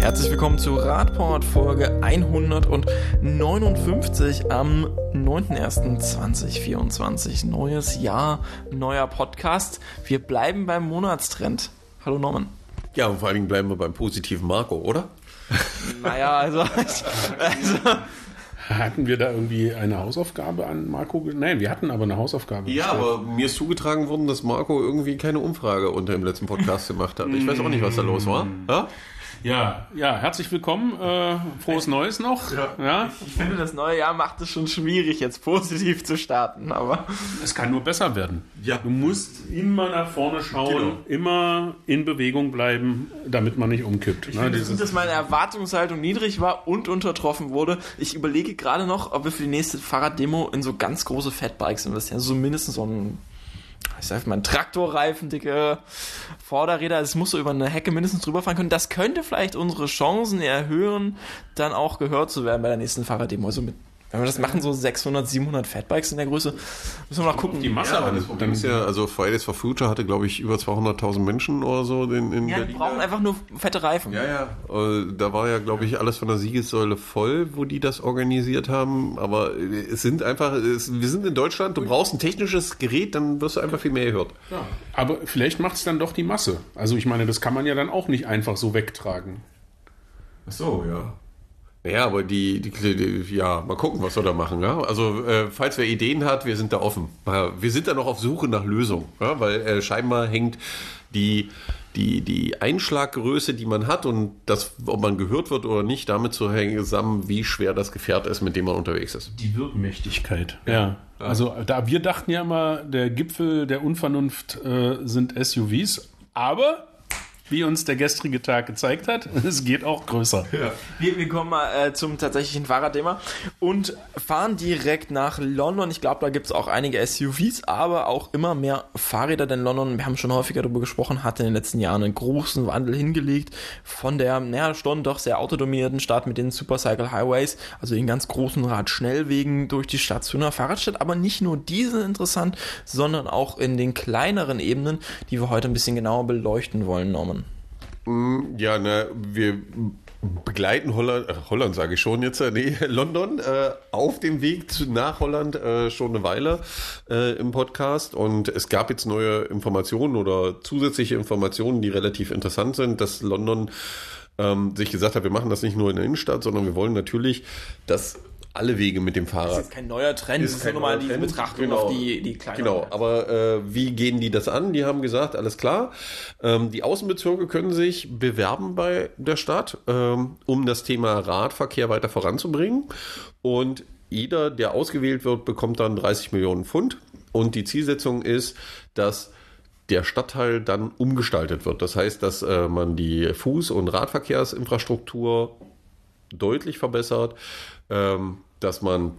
Herzlich willkommen zu Radport Folge 159 am 9.01.2024. Neues Jahr, neuer Podcast. Wir bleiben beim Monatstrend. Hallo Norman. Ja, und vor allen Dingen bleiben wir beim positiven Marco, oder? Naja, also, also Hatten wir da irgendwie eine Hausaufgabe an Marco? Nein, wir hatten aber eine Hausaufgabe. Ja, gestellt. aber mir ist zugetragen worden, dass Marco irgendwie keine Umfrage unter dem letzten Podcast gemacht hat. Ich weiß auch nicht, was da los war. Ja? Ja, ja, herzlich willkommen. Äh, frohes Neues noch. Ja. ich finde, das neue Jahr macht es schon schwierig, jetzt positiv zu starten, aber Es kann nur besser werden. Ja. Du musst immer nach vorne schauen, Genau. immer in Bewegung bleiben, damit man nicht umkippt. Ich ne, finde, dieses- dass meine Erwartungshaltung niedrig war und untertroffen wurde. Ich überlege gerade noch, ob wir für die nächste Fahrraddemo in so ganz große Fatbikes investieren. Also so mindestens so ein, ich sag mal, ein Traktorreifen, dicke Vorderräder. Es muss so über eine Hecke mindestens drüber fahren können. Das könnte vielleicht unsere Chancen erhöhen, dann auch gehört zu werden bei der nächsten Fahrraddemo. Also mit, wenn wir das machen, so 600, 700 Fatbikes in der Größe, müssen wir mal gucken. die Masse Ja, das Problem ist ja, also Fridays for Future hatte, glaube ich, über 200.000 Menschen oder so in, in Ja, die Berlin. brauchen einfach nur fette Reifen. Ja, ja. Äh, Da war ja, glaube ich, alles von der Siegessäule voll, wo die das organisiert haben. Aber äh, es sind einfach, es, wir sind in Deutschland, du brauchst ein technisches Gerät, dann wirst du einfach viel mehr gehört. ja. Aber vielleicht macht es dann doch die Masse. Also ich meine, das kann man ja dann auch nicht einfach so wegtragen. Ach so, ja. Ja, aber die, die, die, ja, mal gucken, was wir da machen. Ja? Also, äh, falls wer Ideen hat, wir sind da offen. Ja, Wir sind da noch auf Suche nach Lösungen, ja? weil äh, scheinbar hängt die, die, die Einschlaggröße, die man hat und das, ob man gehört wird oder nicht, damit zu hängen zusammen, wie schwer das Gefährt ist, mit dem man unterwegs ist. Die Wirkmächtigkeit. Ja. Also da wir dachten ja immer, der Gipfel der Unvernunft äh, sind SUVs, aber wie uns der gestrige Tag gezeigt hat, es geht auch größer. Wir, wir kommen mal äh, zum tatsächlichen Fahrradthema und fahren direkt nach London. Ich glaube, da gibt es auch einige SUVs, aber auch immer mehr Fahrräder, denn London, wir haben schon häufiger darüber gesprochen, hat in den letzten Jahren einen großen Wandel hingelegt von der, naja, schon doch sehr autodomierten Stadt mit den Supercycle Highways, also den ganz großen Radschnellwegen durch die Stadt zu einer Fahrradstadt. Aber nicht nur diese interessant, sondern auch in den kleineren Ebenen, die wir heute ein bisschen genauer beleuchten wollen, Norman. Ja, ne, wir begleiten Holland, äh, Holland sage ich schon jetzt, äh, nee, London äh, auf dem Weg zu, nach Holland äh, schon eine Weile im Podcast. Und es gab jetzt neue Informationen oder zusätzliche Informationen, die relativ interessant sind, dass London ähm, sich gesagt hat, wir machen das nicht nur in der Innenstadt, sondern wir wollen natürlich, dass alle Wege mit dem Das Fahrrad ist kein neuer Trend, das ist nur mal diese Trend. Betrachtung Genau. auf die, die kleineren. Genau, aber äh, wie gehen die das an? Die haben gesagt, alles klar, ähm, die Außenbezirke können sich bewerben bei der Stadt, ähm, um das Thema Radverkehr weiter voranzubringen. Und jeder, der ausgewählt wird, bekommt dann 30 Millionen Pfund. Und die Zielsetzung ist, dass der Stadtteil dann umgestaltet wird. Das heißt, dass äh, man die Fuß- und Radverkehrsinfrastruktur deutlich verbessert, ähm, dass man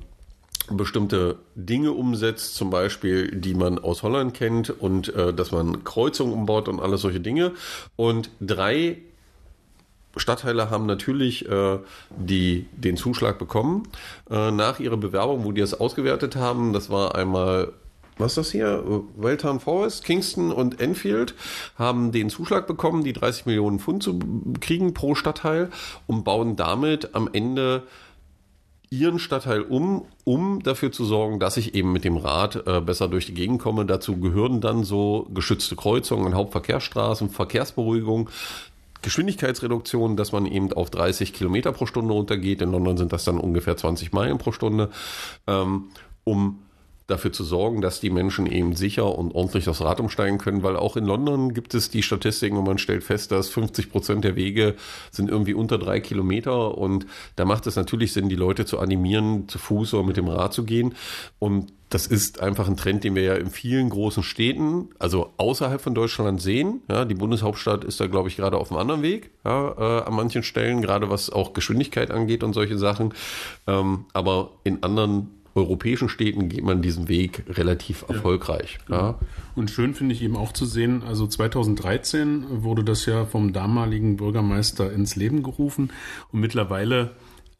bestimmte Dinge umsetzt, zum Beispiel, die man aus Holland kennt und äh, dass man Kreuzungen umbaut und alles solche Dinge. Und drei Stadtteile haben natürlich äh, die, den Zuschlag bekommen äh, nach ihrer Bewerbung, wo die das ausgewertet haben. Das war einmal was ist das hier? Welltown Forest, Kingston und Enfield haben den Zuschlag bekommen, die 30 Millionen Pfund zu kriegen pro Stadtteil und bauen damit am Ende ihren Stadtteil um, um dafür zu sorgen, dass ich eben mit dem Rad äh, besser durch die Gegend komme. Dazu gehören dann so geschützte Kreuzungen, Hauptverkehrsstraßen, Verkehrsberuhigung, Geschwindigkeitsreduktion, dass man eben auf 30 Kilometer pro Stunde runtergeht. In London sind das dann ungefähr 20 Meilen pro Stunde, ähm, um dafür zu sorgen, dass die Menschen eben sicher und ordentlich das Rad umsteigen können, weil auch in London gibt es die Statistiken und man stellt fest, dass 50 Prozent der Wege sind irgendwie unter drei Kilometer und da macht es natürlich Sinn, die Leute zu animieren, zu Fuß oder mit dem Rad zu gehen und das ist einfach ein Trend, den wir ja in vielen großen Städten, also außerhalb von Deutschland sehen. Ja, die Bundeshauptstadt ist da, glaube ich, gerade auf einem anderen Weg, ja, äh, an manchen Stellen, gerade was auch Geschwindigkeit angeht und solche Sachen. Ähm, aber in anderen europäischen Städten geht man diesen Weg relativ erfolgreich. Ja. Und schön finde ich eben auch zu sehen, also 2013 wurde das ja vom damaligen Bürgermeister ins Leben gerufen und mittlerweile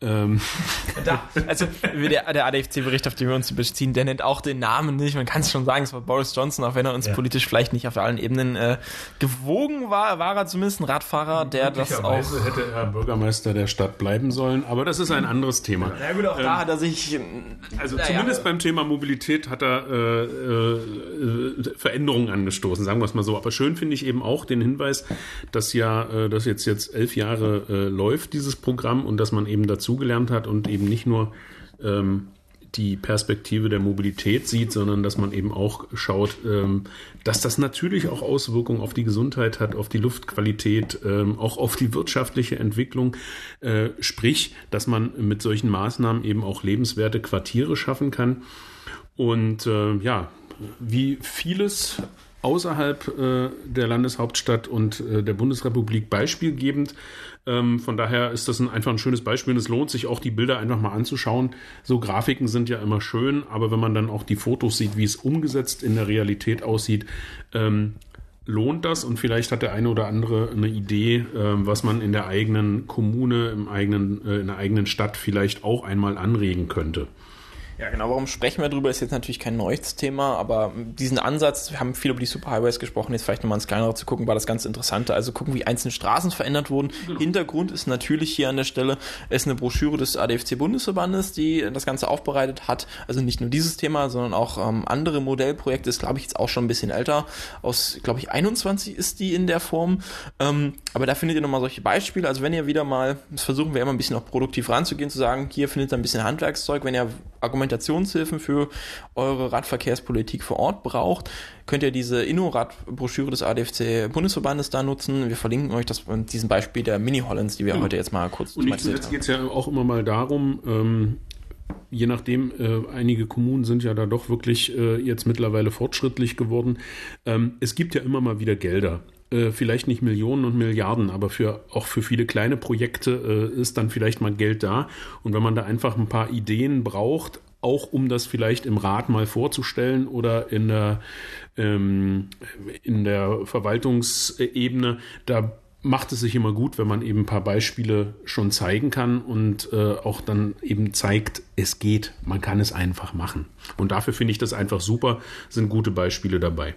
Ähm, da, also der, der ADFC-Bericht, auf den wir uns beziehen, der nennt auch den Namen nicht. Man kann es schon sagen, es war Boris Johnson, auch wenn er uns ja. politisch vielleicht nicht auf allen Ebenen äh, gewogen war, war er zumindest ein Radfahrer, der das auch... hätte er Bürgermeister der Stadt bleiben sollen, aber das ist ein anderes Thema. Ja gut, auch ähm, da hat er sich... Also zumindest ja. beim Thema Mobilität hat er äh, äh, Veränderungen angestoßen, sagen wir es mal so. Aber schön finde ich eben auch den Hinweis, dass ja äh, das jetzt, jetzt elf Jahre äh, läuft, dieses Programm, und dass man eben dazu dazugelernt hat und eben nicht nur ähm, die Perspektive der Mobilität sieht, sondern dass man eben auch schaut, ähm, dass das natürlich auch Auswirkungen auf die Gesundheit hat, auf die Luftqualität, ähm, auch auf die wirtschaftliche Entwicklung. Äh, sprich, dass man mit solchen Maßnahmen eben auch lebenswerte Quartiere schaffen kann. Und äh, ja, wie vieles außerhalb äh, der Landeshauptstadt und äh, der Bundesrepublik beispielgebend ähm, von daher ist das ein, einfach ein schönes Beispiel und es lohnt sich auch, die Bilder einfach mal anzuschauen. So Grafiken sind ja immer schön, aber wenn man dann auch die Fotos sieht, wie es umgesetzt in der Realität aussieht, ähm, lohnt das und vielleicht hat der eine oder andere eine Idee, äh, was man in der eigenen Kommune, im eigenen, äh, in der eigenen Stadt vielleicht auch einmal anregen könnte. Ja, genau, warum sprechen wir darüber, ist jetzt natürlich kein neues Thema, aber diesen Ansatz, wir haben viel über die Superhighways gesprochen, jetzt vielleicht nochmal ins Kleinere zu gucken, war das ganz Interessante. Also gucken, wie einzelne Straßen verändert wurden. Genau. Hintergrund ist natürlich hier an der Stelle, ist eine Broschüre des ADFC-Bundesverbandes, die das Ganze aufbereitet hat. Also nicht nur dieses Thema, sondern auch ähm, andere Modellprojekte, ist glaube ich jetzt auch schon ein bisschen älter. Aus, glaube ich, 21 ist die in der Form. Ähm, aber da findet ihr nochmal solche Beispiele. Also wenn ihr wieder mal, das versuchen wir immer ein bisschen auch produktiv ranzugehen, zu sagen, hier findet ihr ein bisschen Handwerkszeug, wenn ihr Argumente Argumentationshilfen für eure Radverkehrspolitik vor Ort braucht, könnt ihr diese Inno-Rad-Broschüre des ADFC Bundesverbandes da nutzen. Wir verlinken euch das in diesem Beispiel der Mini-Hollands, die wir ja. heute jetzt mal kurz Und nicht zuletzt geht es ja auch immer mal darum, ähm, je nachdem, äh, einige Kommunen sind ja da doch wirklich äh, jetzt mittlerweile fortschrittlich geworden. Ähm, es gibt ja immer mal wieder Gelder äh, vielleicht nicht Millionen und Milliarden, aber für auch für viele kleine Projekte äh, ist dann vielleicht mal Geld da. Und wenn man da einfach ein paar Ideen braucht, auch um das vielleicht im Rat mal vorzustellen oder in der, ähm, in der Verwaltungsebene, da macht es sich immer gut, wenn man eben ein paar Beispiele schon zeigen kann und äh, auch dann eben zeigt, es geht, man kann es einfach machen. Und dafür finde ich das einfach super, sind gute Beispiele dabei.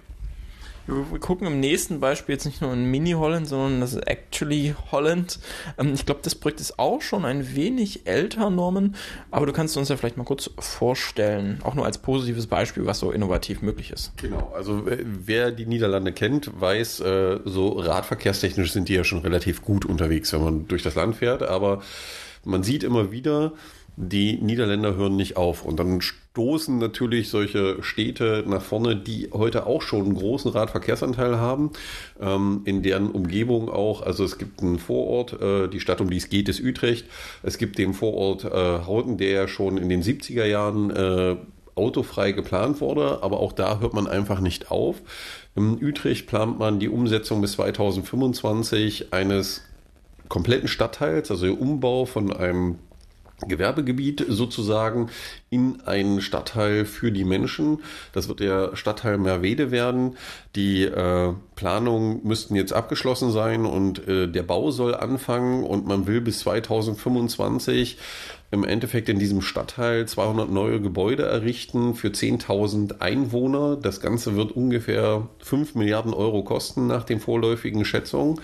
Wir gucken im nächsten Beispiel jetzt nicht nur in Mini-Holland, sondern das ist Actually Holland. Ähm, ich glaube, das Projekt ist auch schon ein wenig älter, Norman, aber du kannst uns ja vielleicht mal kurz vorstellen, auch nur als positives Beispiel, was so innovativ möglich ist. Genau, also wer die Niederlande kennt, weiß, äh, so radverkehrstechnisch sind die ja schon relativ gut unterwegs, wenn man durch das Land fährt, aber man sieht immer wieder, die Niederländer hören nicht auf. Und dann stoßen natürlich solche Städte nach vorne, die heute auch schon einen großen Radverkehrsanteil haben, ähm, in deren Umgebung auch, also es gibt einen Vorort, äh, die Stadt, um die es geht, ist Utrecht. Es gibt den Vorort äh, Hauten, der ja schon in den 70er Jahren äh, autofrei geplant wurde, aber auch da hört man einfach nicht auf. In Utrecht plant man die Umsetzung bis 2025 eines kompletten Stadtteils, also der Umbau von einem Gewerbegebiet sozusagen in einen Stadtteil für die Menschen. Das wird der Stadtteil Merwede werden. Die äh, Planungen müssten jetzt abgeschlossen sein und äh, der Bau soll anfangen und man will bis 2025 im Endeffekt in diesem Stadtteil 200 neue Gebäude errichten für 10.000 Einwohner. Das Ganze wird ungefähr 5 Milliarden Euro kosten nach den vorläufigen Schätzungen.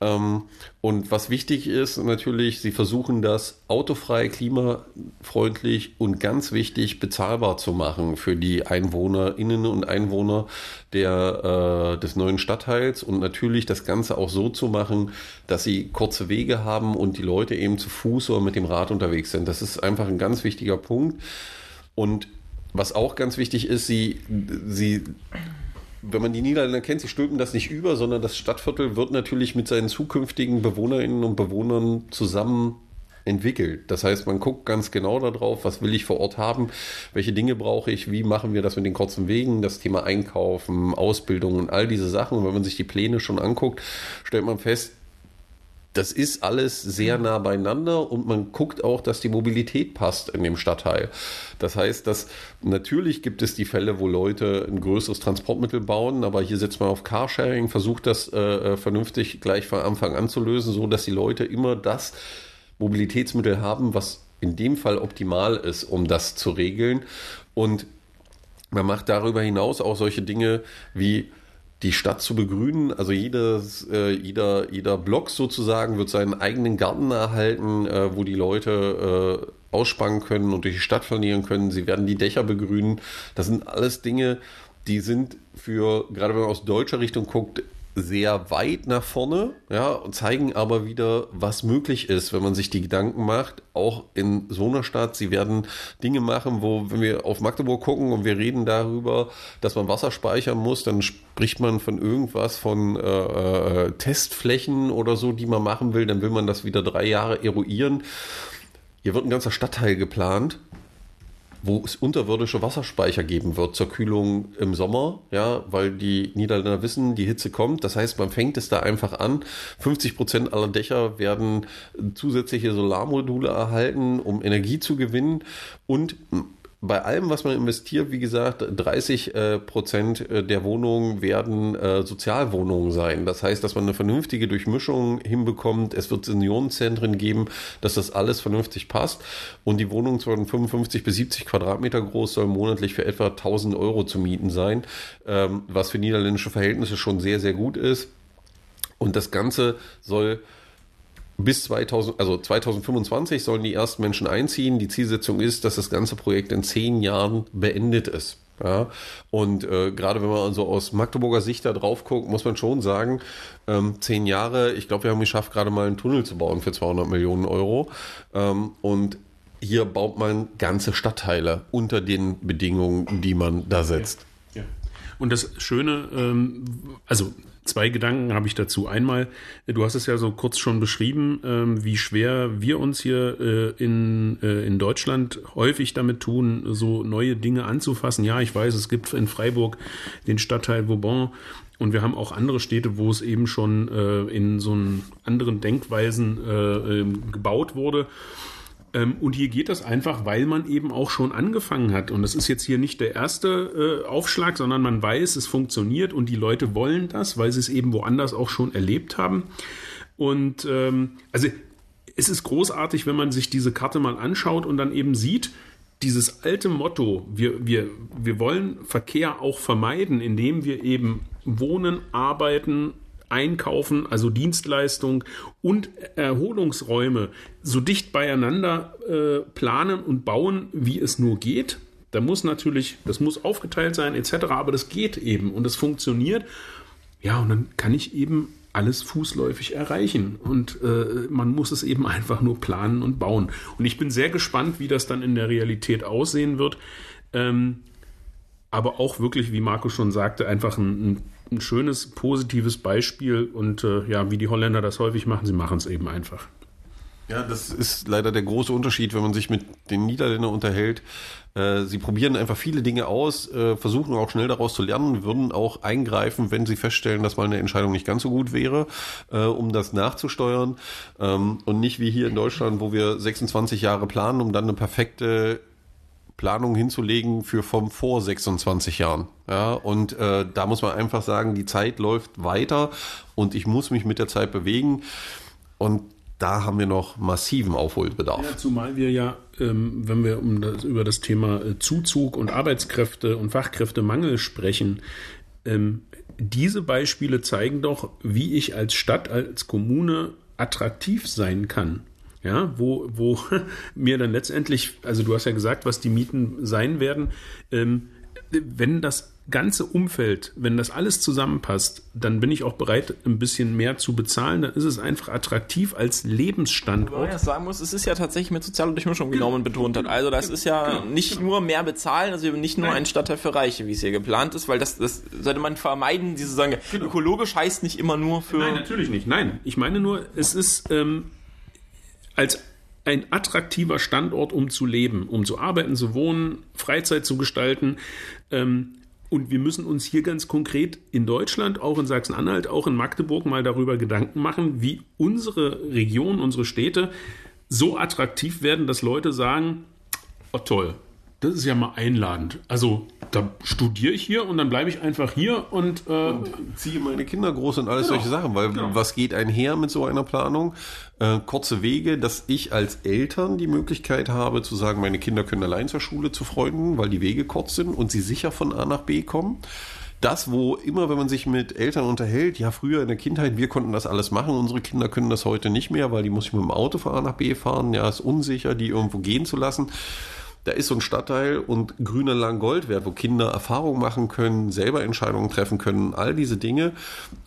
Ähm, und was wichtig ist natürlich, sie versuchen das autofrei, klimafreundlich und ganz wichtig bezahlbar zu machen für die Einwohnerinnen und Einwohner der, äh, des neuen Stadtteils und natürlich das Ganze auch so zu machen, dass sie kurze Wege haben und die Leute eben zu Fuß oder mit dem Rad unterwegs sind. Das ist einfach ein ganz wichtiger Punkt. Und was auch ganz wichtig ist, sie, sie wenn man die Niederländer kennt, sie stülpen das nicht über, sondern das Stadtviertel wird natürlich mit seinen zukünftigen Bewohnerinnen und Bewohnern zusammen entwickelt. Das heißt, man guckt ganz genau darauf, was will ich vor Ort haben, welche Dinge brauche ich, wie machen wir das mit den kurzen Wegen, das Thema Einkaufen, Ausbildung und all diese Sachen. Und wenn man sich die Pläne schon anguckt, stellt man fest, das ist alles sehr nah beieinander und man guckt auch, dass die Mobilität passt in dem Stadtteil. Das heißt, dass natürlich gibt es die Fälle, wo Leute ein größeres Transportmittel bauen, aber hier setzt man auf Carsharing, versucht das äh, äh vernünftig gleich von Anfang an zu lösen, so dass die Leute immer das Mobilitätsmittel haben, was in dem Fall optimal ist, um das zu regeln. Und man macht darüber hinaus auch solche Dinge wie die Stadt zu begrünen. Also jedes, äh, jeder, jeder Block sozusagen wird seinen eigenen Garten erhalten, äh, wo die Leute äh, ausspannen können und durch die Stadt flanieren können. Sie werden die Dächer begrünen. Das sind alles Dinge, die sind für, gerade wenn man aus deutscher Richtung guckt, sehr weit nach vorne, ja, und zeigen aber wieder, was möglich ist, wenn man sich die Gedanken macht, auch in so einer Stadt. Sie werden Dinge machen, wo, wenn wir auf Magdeburg gucken und wir reden darüber, dass man Wasser speichern muss, dann spricht man von irgendwas von äh, äh Testflächen oder so, die man machen will, dann will man das wieder drei Jahre eruieren. Hier wird ein ganzer Stadtteil geplant wo es unterirdische Wasserspeicher geben wird zur Kühlung im Sommer, ja, weil die Niederländer wissen, die Hitze kommt. Das heißt, man fängt es da einfach an. 50 Prozent aller Dächer werden zusätzliche Solarmodule erhalten, um Energie zu gewinnen und bei allem, was man investiert, wie gesagt, 30 äh, Prozent äh, der Wohnungen werden äh, Sozialwohnungen sein. Das heißt, dass man eine vernünftige Durchmischung hinbekommt. Es wird Seniorenzentren geben, dass das alles vernünftig passt. Und die Wohnungen von 55 bis 70 Quadratmeter groß sollen monatlich für etwa 1000 Euro zu mieten sein, ähm, was für niederländische Verhältnisse schon sehr, sehr gut ist. Und das Ganze soll bis 2000, also 2025 sollen die ersten Menschen einziehen. Die Zielsetzung ist, dass das ganze Projekt in zehn Jahren beendet ist. Ja, und äh, gerade wenn man also aus Magdeburger Sicht da drauf guckt, muss man schon sagen, ähm, zehn Jahre, ich glaube, wir haben geschafft, gerade mal einen Tunnel zu bauen für 200 Millionen Euro. Ähm, und hier baut man ganze Stadtteile unter den Bedingungen, die man da setzt. Ja. Ja. Und das Schöne, ähm, also Zwei Gedanken habe ich dazu. Einmal, du hast es ja so kurz schon beschrieben, ähm, wie schwer wir uns hier äh, in, äh, in Deutschland häufig damit tun, so neue Dinge anzufassen. Ja, ich weiß, es gibt in Freiburg den Stadtteil Vauban und wir haben auch andere Städte, wo es eben schon äh, in so anderen Denkweisen ähm, gebaut wurde. Ähm, und hier geht das einfach, weil man eben auch schon angefangen hat. Und das ist jetzt hier nicht der erste äh, Aufschlag, sondern man weiß, es funktioniert und die Leute wollen das, weil sie es eben woanders auch schon erlebt haben. Und ähm, also es ist großartig, wenn man sich diese Karte mal anschaut und dann eben sieht, dieses alte Motto, wir, wir, wir wollen Verkehr auch vermeiden, indem wir eben wohnen, arbeiten, Einkaufen, also Dienstleistung und Erholungsräume so dicht beieinander äh, planen und bauen, wie es nur geht. Da muss natürlich, das muss aufgeteilt sein etc., aber das geht eben und das funktioniert. Ja, und dann kann ich eben alles fußläufig erreichen und äh, man muss es eben einfach nur planen und bauen. Und ich bin sehr gespannt, wie das dann in der Realität aussehen wird. Ähm, aber auch wirklich, wie Marco schon sagte, einfach ein, ein ein schönes, positives Beispiel und äh, ja, wie die Holländer das häufig machen, sie machen es eben einfach. Ja, das ist leider der große Unterschied, wenn man sich mit den Niederländern unterhält. Äh, sie probieren einfach viele Dinge aus, äh, versuchen auch schnell daraus zu lernen, würden auch eingreifen, wenn sie feststellen, dass mal eine Entscheidung nicht ganz so gut wäre, äh, um das nachzusteuern. Ähm, und nicht wie hier in Deutschland, wo wir 26 Jahre planen, um dann eine perfekte Planung hinzulegen für vom vor 26 Jahren. Ja, und äh, da muss man einfach sagen, die Zeit läuft weiter und ich muss mich mit der Zeit bewegen. Und da haben wir noch massiven Aufholbedarf. Ja, zumal wir ja, ähm, wenn wir um das, über das Thema äh, Zuzug und Arbeitskräfte und Fachkräftemangel sprechen, ähm, diese Beispiele zeigen doch, wie ich als Stadt, als Kommune attraktiv sein kann ja, wo, wo mir dann letztendlich, also du hast ja gesagt, was die Mieten sein werden, ähm, wenn das ganze Umfeld, wenn das alles zusammenpasst, dann bin ich auch bereit, ein bisschen mehr zu bezahlen. Dann ist es einfach attraktiv als Lebensstandort. Wobei ich sagen muss, es ist ja tatsächlich mit sozialer Durchmischung genommen betont hat. Also das ist ja nicht nur mehr bezahlen, also nicht nur ein Stadtteil für Reiche, wie es hier geplant ist, weil das, das sollte man vermeiden, diese sagen, genau. ökologisch heißt nicht immer nur für... Nein, natürlich nicht. Nein, ich meine nur, es ist... Ähm, als ein attraktiver Standort, um zu leben, um zu arbeiten, zu wohnen, Freizeit zu gestalten. Ähm, und wir müssen uns hier ganz konkret in Deutschland, auch in Sachsen-Anhalt, auch in Magdeburg mal darüber Gedanken machen, wie unsere Region, unsere Städte so attraktiv werden, dass Leute sagen, oh toll, das ist ja mal einladend. Also da studiere ich hier und dann bleibe ich einfach hier und, äh, und ziehe meine Kinder groß und alles Genau. solche Sachen, weil Genau. was geht einher mit so einer Planung? Äh, kurze Wege, dass ich als Eltern die Möglichkeit habe zu sagen, meine Kinder können allein zur Schule zu Freunden, weil die Wege kurz sind und sie sicher von A nach B kommen. Das, wo immer, wenn man sich mit Eltern unterhält, ja, früher in der Kindheit, wir konnten das alles machen, unsere Kinder können das heute nicht mehr, weil die muss ich mit dem Auto von A nach B fahren, ja, ist unsicher, die irgendwo gehen zu lassen. Da ist so ein Stadtteil und grüner Lang Gold wert, wo Kinder Erfahrungen machen können, selber Entscheidungen treffen können, all diese Dinge.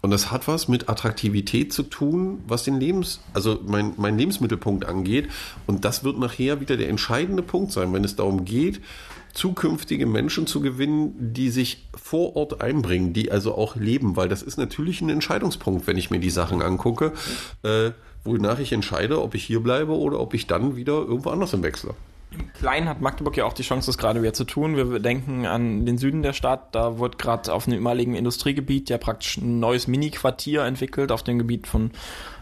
Und das hat was mit Attraktivität zu tun, was den Lebens, also mein, mein Lebensmittelpunkt angeht. Und das wird nachher wieder der entscheidende Punkt sein, wenn es darum geht, zukünftige Menschen zu gewinnen, die sich vor Ort einbringen, die also auch leben, weil das ist natürlich ein Entscheidungspunkt, wenn ich mir die Sachen angucke, äh, wonach ich entscheide, ob ich hier bleibe oder ob ich dann wieder irgendwo anders hin wechsle. Klein hat Magdeburg ja auch die Chance, das gerade wieder zu tun. Wir denken an den Süden der Stadt. Da wird gerade auf einem ehemaligen Industriegebiet ja praktisch ein neues Mini-Quartier entwickelt auf dem Gebiet von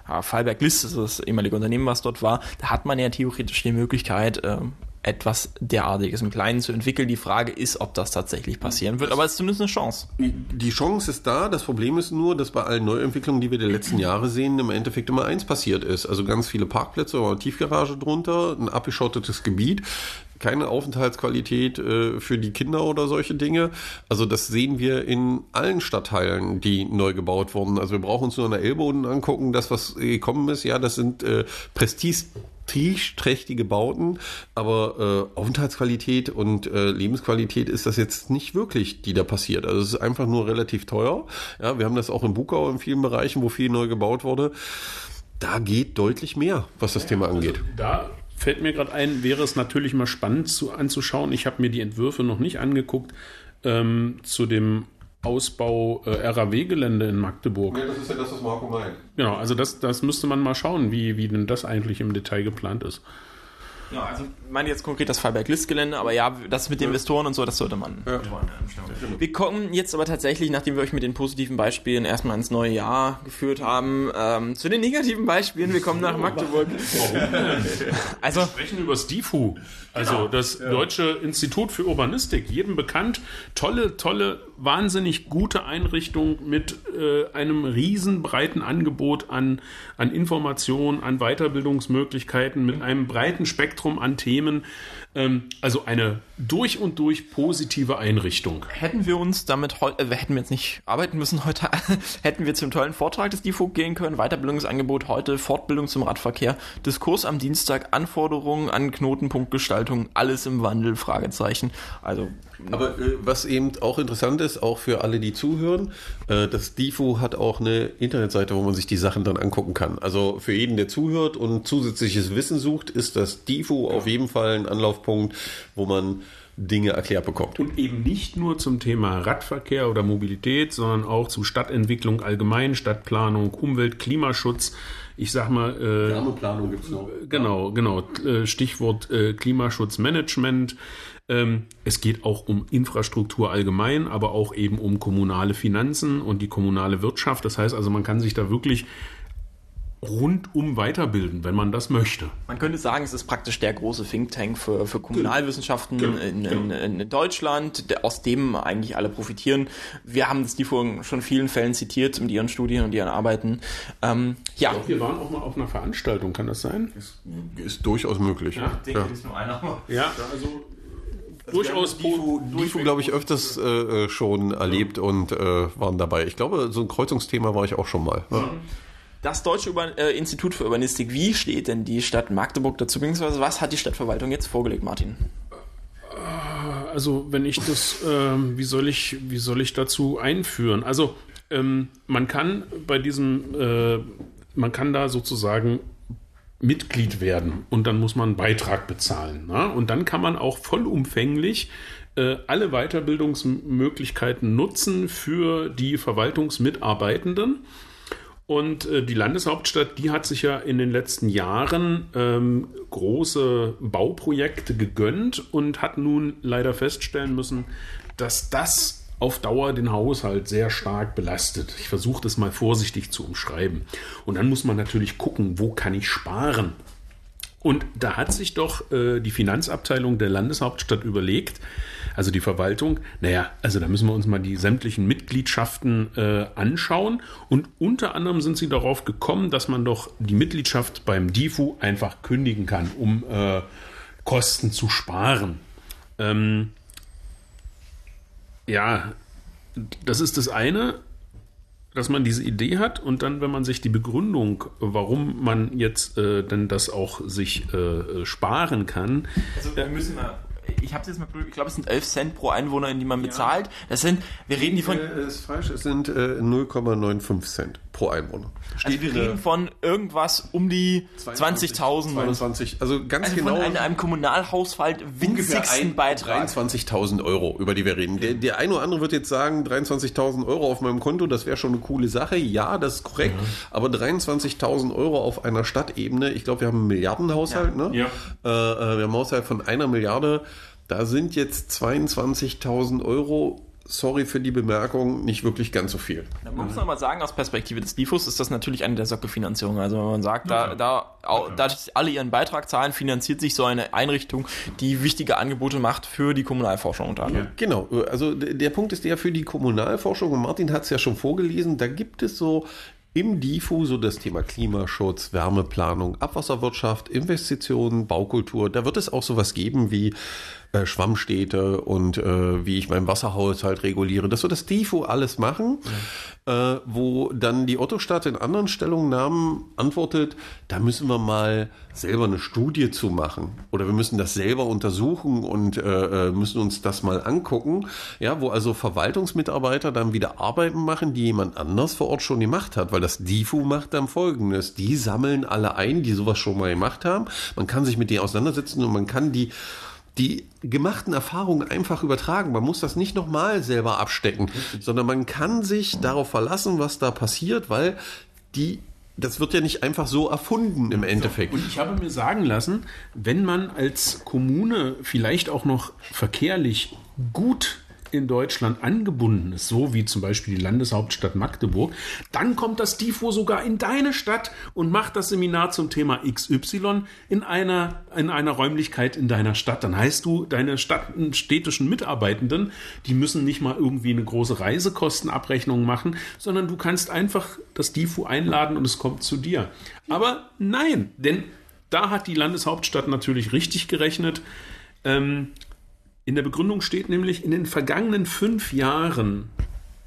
ja, Fallberg-List, das ist das ehemalige Unternehmen, was dort war. Da hat man ja theoretisch die Möglichkeit, ähm, etwas derartiges im Kleinen zu entwickeln. Die Frage ist, ob das tatsächlich passieren wird, aber es ist zumindest eine Chance. Die Chance ist da. Das Problem ist nur, dass bei allen Neuentwicklungen, die wir die letzten Jahre sehen, im Endeffekt immer eins passiert ist. Also ganz viele Parkplätze oder Tiefgarage drunter, ein abgeschottetes Gebiet, keine Aufenthaltsqualität äh, für die Kinder oder solche Dinge. Also das sehen wir in allen Stadtteilen, die neu gebaut wurden. Also wir brauchen uns nur an der Ellboden angucken. Das, was gekommen ist, ja, das sind äh, Prestige prestigeträchtige Bauten, aber äh, Aufenthaltsqualität und äh, Lebensqualität ist das jetzt nicht wirklich, die da passiert. Also es ist einfach nur relativ teuer. Ja, wir haben das auch in Bukau in vielen Bereichen, wo viel neu gebaut wurde. Da geht deutlich mehr, was das Thema angeht. Da fällt mir gerade ein, wäre es natürlich mal spannend zu, anzuschauen. Ich habe mir die Entwürfe noch nicht angeguckt ähm, zu dem Ausbau äh, RAW-Gelände in Magdeburg. das ist ja das, was Marco meint. Genau, also das, das müsste man mal schauen, wie, wie denn das eigentlich im Detail geplant ist. Ja, also ich meine jetzt konkret das Fallberg-List-Gelände, aber ja, das mit den Investoren und so, das sollte man. Ja. Wir kommen jetzt aber tatsächlich, nachdem wir euch mit den positiven Beispielen erstmal ins neue Jahr geführt haben, ähm, zu den negativen Beispielen. Wir kommen nach Magdeburg. Also, Wir sprechen über das DIFU, also das Deutsche Institut für Urbanistik, jedem bekannt. Tolle, tolle, wahnsinnig gute Einrichtung mit äh, einem riesenbreiten Angebot an, an Informationen, an Weiterbildungsmöglichkeiten, mit einem breiten Spektrum an Themen. Ähm, also eine durch und durch positive Einrichtung. hätten wir uns damit heute, äh, hätten wir jetzt nicht arbeiten müssen heute, hätten wir zum tollen Vortrag des DIFO gehen können, Weiterbildungsangebot heute, Fortbildung zum Radverkehr, Diskurs am Dienstag, Anforderungen an Knotenpunktgestaltung, alles im Wandel, Fragezeichen. Also, Aber äh, was eben auch interessant ist, auch für alle, die zuhören, äh, das DIFU hat auch eine Internetseite, wo man sich die Sachen dann angucken kann. Also für jeden, der zuhört und zusätzliches Wissen sucht, ist das DIFU auf jeden Fall ein Anlaufpunkt, wo man Dinge erklärt bekommt. Und eben nicht nur zum Thema Radverkehr oder Mobilität, sondern auch zu Stadtentwicklung allgemein, Stadtplanung, Umwelt, Klimaschutz. Ich sag mal, äh, Wärmeplanung gibt es noch. genau, genau, äh, Stichwort äh, Klimaschutzmanagement. Ähm, es geht auch um Infrastruktur allgemein, aber auch eben um kommunale Finanzen und die kommunale Wirtschaft. Das heißt also, man kann sich da wirklich rundum weiterbilden, wenn man das möchte. man könnte sagen, es ist praktisch der große Think Tank für, für Kommunalwissenschaften in, in, in Deutschland, der, aus dem eigentlich alle profitieren. Wir haben das in schon vielen Fällen zitiert mit ihren Studien und ihren Arbeiten. Ähm, ja, Wir waren auch mal auf einer Veranstaltung, kann das sein? Ist durchaus möglich. Ja. ist nur einer. Ja, also durchaus DIFU, DIFU glaube ich, öfters äh, schon erlebt und äh, waren dabei. Ich glaube, so ein Kreuzungsthema war ich auch schon mal. Ja. Das Deutsche Urban äh, Institut für Urbanistik, wie steht denn die Stadt Magdeburg dazu, beziehungsweise was hat die Stadtverwaltung jetzt vorgelegt, Martin? Also, wenn ich das, ähm, wie soll ich, wie soll ich dazu einführen? Also, ähm, man kann bei diesem, äh, man kann da sozusagen Mitglied werden und dann muss man einen Beitrag bezahlen. Ne? Und dann kann man auch vollumfänglich äh, alle Weiterbildungsmöglichkeiten nutzen für die Verwaltungsmitarbeitenden. Und äh, die Landeshauptstadt, die hat sich ja in den letzten Jahren ähm, große Bauprojekte gegönnt und hat nun leider feststellen müssen, dass das auf Dauer den Haushalt sehr stark belastet. Ich versuche das mal vorsichtig zu umschreiben. Und dann muss man natürlich gucken, wo kann ich sparen. Und da hat sich doch äh, die Finanzabteilung der Landeshauptstadt überlegt, also die Verwaltung, naja, also da müssen wir uns mal die sämtlichen Mitgliedschaften äh, anschauen. Und unter anderem sind sie darauf gekommen, dass man doch die Mitgliedschaft beim DIFU einfach kündigen kann, um äh, Kosten zu sparen. Ähm, ja, das ist das eine dass man diese Idee hat und dann, wenn man sich die Begründung, warum man jetzt äh, denn das auch sich äh, sparen kann. Also wir müssen mal ich habe jetzt mal ich glaube, es sind 11 Cent pro Einwohner, in die man bezahlt. Das sind, wir reden die von. Äh, ist falsch, es sind äh, 0,95 Cent pro Einwohner. Also wir reden von irgendwas um die 20.000. 22, also ganz also genau. Von einem, einem Kommunalhaushalt winzigsten Beitrag. 23.000 Euro, über die wir reden. Der, der eine oder andere wird jetzt sagen, 23.000 Euro auf meinem Konto, das wäre schon eine coole Sache. Ja, das ist korrekt. Mhm. Aber 23.000 Euro auf einer Stadtebene, ich glaube, wir haben einen Milliardenhaushalt, ja. ne? Ja. Äh, äh wir haben einen Haushalt von einer Milliarde. Da sind jetzt 22.000 Euro sorry für die Bemerkung, nicht wirklich ganz so viel. Da muss man mal sagen, aus Perspektive des DIFUS ist das natürlich eine der Sockelfinanzierungen. Also wenn man sagt, da, da, auch, dadurch alle ihren Beitrag zahlen, finanziert sich so eine Einrichtung, die wichtige Angebote macht für die Kommunalforschung unter anderem. Ja. Genau, also der Punkt ist der für die Kommunalforschung, und Martin hat es ja schon vorgelesen, da gibt es so im DIFU so das Thema Klimaschutz, Wärmeplanung, Abwasserwirtschaft, Investitionen, Baukultur. Da wird es auch sowas geben wie äh, Schwammstädte und äh, wie ich meinen Wasserhaushalt reguliere. Das wird das DIFO alles machen, ja. äh, wo dann die Ottostadt in anderen Stellungnahmen antwortet, da müssen wir mal selber eine Studie zu machen oder wir müssen das selber untersuchen und äh, äh, müssen uns das mal angucken. Ja, wo also Verwaltungsmitarbeiter dann wieder Arbeiten machen, die jemand anders vor Ort schon gemacht hat, weil das DIFO macht dann folgendes. Die sammeln alle ein, die sowas schon mal gemacht haben. Man kann sich mit denen auseinandersetzen und man kann die die gemachten Erfahrungen einfach übertragen. Man muss das nicht nochmal selber abstecken, sondern man kann sich darauf verlassen, was da passiert, weil die das wird ja nicht einfach so erfunden im Endeffekt. Und ich habe mir sagen lassen, wenn man als Kommune vielleicht auch noch verkehrlich gut in Deutschland angebunden ist, so wie zum Beispiel die Landeshauptstadt Magdeburg, dann kommt das DIFO sogar in deine Stadt und macht das Seminar zum Thema XY in einer, in einer Räumlichkeit in deiner Stadt. Dann heißt du, deine Stadt, städtischen Mitarbeitenden, die müssen nicht mal irgendwie eine große Reisekostenabrechnung machen, sondern du kannst einfach das DIFO einladen und es kommt zu dir. Aber nein, denn da hat die Landeshauptstadt natürlich richtig gerechnet. Ähm, in der Begründung steht nämlich, in den vergangenen fünf Jahren,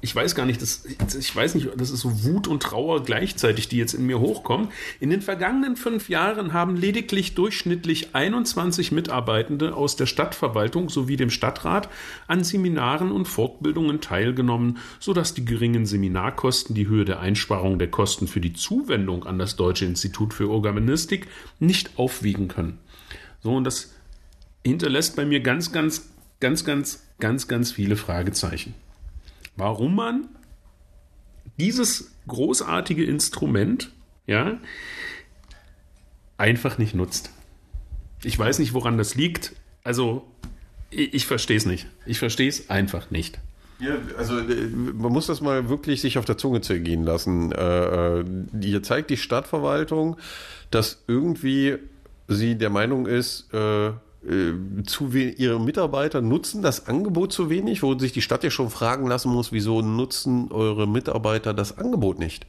ich weiß gar nicht, das, ich weiß nicht, das ist so Wut und Trauer gleichzeitig, die jetzt in mir hochkommen. In den vergangenen fünf Jahren haben lediglich durchschnittlich 21 Mitarbeitende aus der Stadtverwaltung sowie dem Stadtrat an Seminaren und Fortbildungen teilgenommen, sodass die geringen Seminarkosten die Höhe der Einsparung der Kosten für die Zuwendung an das Deutsche Institut für Organistik nicht aufwiegen können. So, und das hinterlässt bei mir ganz, ganz ganz, ganz, ganz, ganz viele Fragezeichen. Warum man dieses großartige Instrument, ja, einfach nicht nutzt. Ich weiß nicht, woran das liegt. Also, ich, ich verstehe es nicht. Ich verstehe es einfach nicht. Ja, also äh, man muss das mal wirklich sich auf der Zunge zergehen lassen. Äh, äh, hier zeigt die Stadtverwaltung, dass irgendwie sie der Meinung ist, äh, äh, zu ihre Mitarbeiter nutzen das Angebot zu wenig, wo sich die Stadt ja schon fragen lassen muss, wieso nutzen eure Mitarbeiter das Angebot nicht?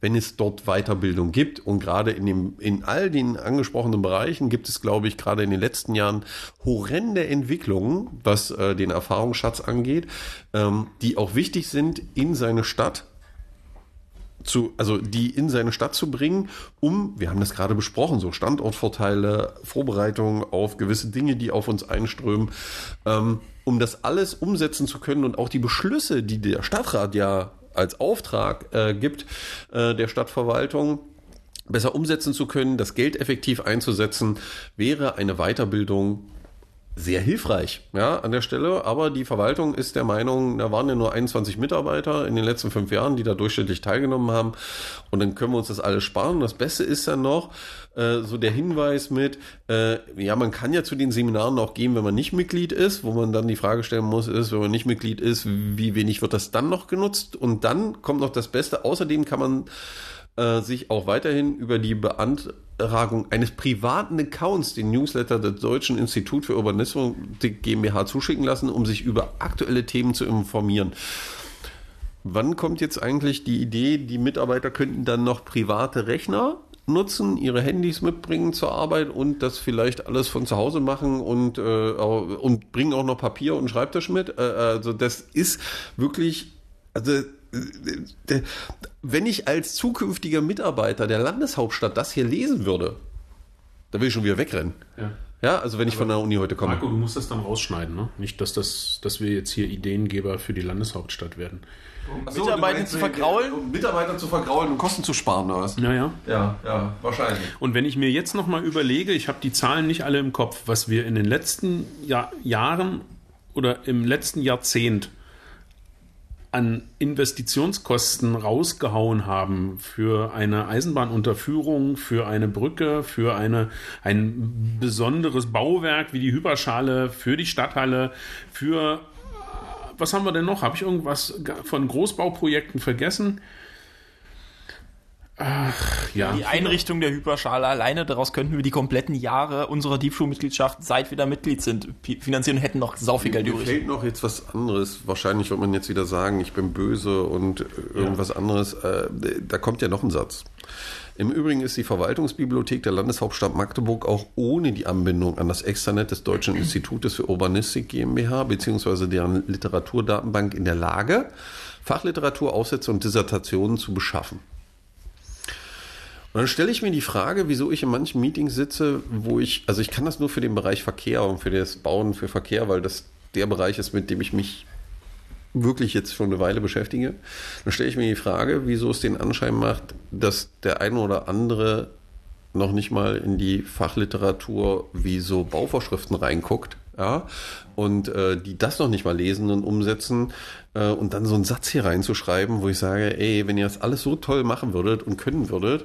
Wenn es dort Weiterbildung gibt und gerade in dem, in all den angesprochenen Bereichen gibt es, glaube ich, gerade in den letzten Jahren horrende Entwicklungen, was äh, den Erfahrungsschatz angeht, ähm, die auch wichtig sind in seine Stadt zu, also die in seine Stadt zu bringen, um, wir haben das gerade besprochen, so Standortvorteile, Vorbereitung auf gewisse Dinge, die auf uns einströmen, ähm, um das alles umsetzen zu können und auch die Beschlüsse, die der Stadtrat ja als Auftrag äh, gibt, äh, der Stadtverwaltung, besser umsetzen zu können, das Geld effektiv einzusetzen, wäre eine Weiterbildung sehr hilfreich, ja, an der Stelle. Aber die Verwaltung ist der Meinung, da waren ja nur 21 Mitarbeiter in den letzten fünf Jahren, die da durchschnittlich teilgenommen haben. Und dann können wir uns das alles sparen. Das Beste ist dann noch, äh, so der Hinweis mit, äh, ja, man kann ja zu den Seminaren auch gehen, wenn man nicht Mitglied ist, wo man dann die Frage stellen muss, ist, wenn man nicht Mitglied ist, wie wenig wird das dann noch genutzt? Und dann kommt noch das Beste. Außerdem kann man äh, sich auch weiterhin über die Beantragung eines privaten Accounts den Newsletter des Deutschen Institut für Urbanismus GmbH zuschicken lassen, um sich über aktuelle Themen zu informieren. Wann kommt jetzt eigentlich die Idee, die Mitarbeiter könnten dann noch private Rechner nutzen, ihre Handys mitbringen zur Arbeit und das vielleicht alles von zu Hause machen und, äh, und bringen auch noch Papier und Schreibtisch mit. Äh, also das ist wirklich, also wenn ich als zukünftiger Mitarbeiter der Landeshauptstadt das hier lesen würde, da will ich schon wieder wegrennen. Ja. Ja, also wenn ich von der Uni heute komme. Marco, du musst das dann rausschneiden, ne? Nicht, dass, das, dass wir jetzt hier Ideengeber für die Landeshauptstadt werden. So, Mitarbeiter zu vergraulen? Um Mitarbeiter zu vergraulen und Kosten zu sparen, oder was? Naja. Ja, ja, wahrscheinlich. Und wenn ich mir jetzt nochmal überlege, ich habe die Zahlen nicht alle im Kopf, was wir in den letzten Jahr, Jahren oder im letzten Jahrzehnt an Investitionskosten rausgehauen haben für eine Eisenbahnunterführung, für eine Brücke, für eine, ein besonderes Bauwerk wie die Hyperschale, für die Stadthalle, für was haben wir denn noch? Habe ich irgendwas von Großbauprojekten vergessen? Ach, ja. Die Einrichtung der Hyperschale alleine, daraus könnten wir die kompletten Jahre unserer Diebschuh-Mitgliedschaft, seit wir da Mitglied sind, finanzieren und hätten noch sau viel Geld übrig. Mir fehlt noch jetzt was anderes. Wahrscheinlich wird man jetzt wieder sagen, ich bin böse und irgendwas ja. anderes. Äh, da kommt ja noch ein Satz. Im Übrigen ist die Verwaltungsbibliothek der Landeshauptstadt Magdeburg auch ohne die Anbindung an das Extranet des Deutschen Institutes für Urbanistik GmbH bzw. deren Literaturdatenbank in der Lage, Fachliteratur, Aufsätze und Dissertationen zu beschaffen. Und dann stelle ich mir die Frage, wieso ich in manchen Meetings sitze, wo ich, also ich kann das nur für den Bereich Verkehr und für das Bauen für Verkehr, weil das der Bereich ist, mit dem ich mich wirklich jetzt schon eine Weile beschäftige. Dann stelle ich mir die Frage, wieso es den Anschein macht, dass der eine oder andere noch nicht mal in die Fachliteratur wie so Bauvorschriften reinguckt, ja, und äh, die das noch nicht mal lesen und umsetzen äh, und dann so einen Satz hier reinzuschreiben, wo ich sage, ey, wenn ihr das alles so toll machen würdet und können würdet,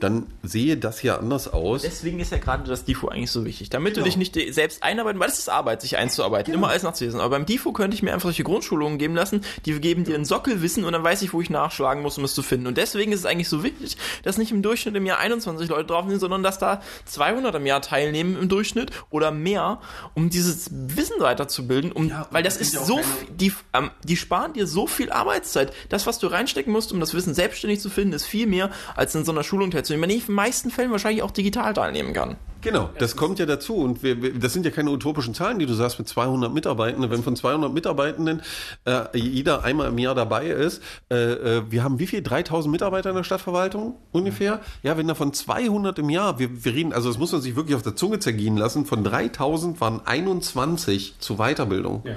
dann sehe das ja anders aus. Deswegen ist ja gerade das DIFO eigentlich so wichtig. Damit genau. du dich nicht selbst einarbeiten, weil es ist Arbeit, sich einzuarbeiten, genau. immer alles nachzulesen. Aber beim DIFO könnte ich mir einfach solche Grundschulungen geben lassen, die geben dir ein Sockelwissen und dann weiß ich, wo ich nachschlagen muss, um es zu finden. Und deswegen ist es eigentlich so wichtig, dass nicht im Durchschnitt im Jahr 21 Leute drauf sind, sondern dass da 200 im Jahr teilnehmen im Durchschnitt oder mehr, um dieses Wissen weiterzubilden, um, ja, weil das, das ist so, die, ähm, die sparen dir so viel Arbeitszeit. Das, was du reinstecken musst, um das Wissen selbstständig zu finden, ist viel mehr als in so einer Schulung teilzunehmen, man in den meisten Fällen wahrscheinlich auch digital teilnehmen kann. Genau, das kommt ja dazu und wir, wir, das sind ja keine utopischen Zahlen, die du sagst mit 200 Mitarbeitenden. Wenn von 200 Mitarbeitenden äh, jeder einmal im Jahr dabei ist, äh, äh wir haben wie viel? 3000 Mitarbeiter in der Stadtverwaltung ungefähr? Ja, wenn da von 200 im Jahr, wir, wir reden, also das muss man sich wirklich auf der Zunge zergehen lassen, von 3000 waren 21 zur Weiterbildung. Ja.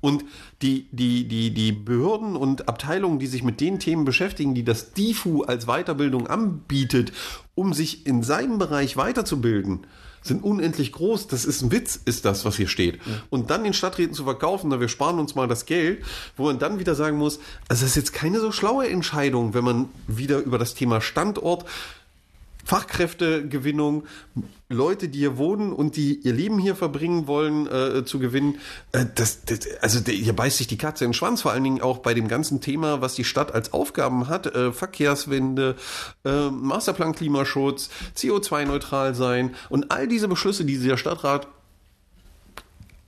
Und die, die, die, die Behörden und Abteilungen, die sich mit den Themen beschäftigen, die das DIFU als Weiterbildung anbietet, um sich in seinem Bereich weiterzubilden, sind unendlich groß. Das ist ein Witz, ist das, was hier steht. Ja. Und dann den Stadträten zu verkaufen, na, wir sparen uns mal das Geld, wo man dann wieder sagen muss, also das ist jetzt keine so schlaue Entscheidung, wenn man wieder über das Thema Standort Fachkräftegewinnung, Leute, die hier wohnen und die ihr Leben hier verbringen wollen, äh, zu gewinnen. Äh, das, das, also hier beißt sich die Katze in den Schwanz, vor allen Dingen auch bei dem ganzen Thema, was die Stadt als Aufgaben hat. Äh, Verkehrswende, äh, Masterplan Klimaschutz, CO2-neutral sein und all diese Beschlüsse, die der Stadtrat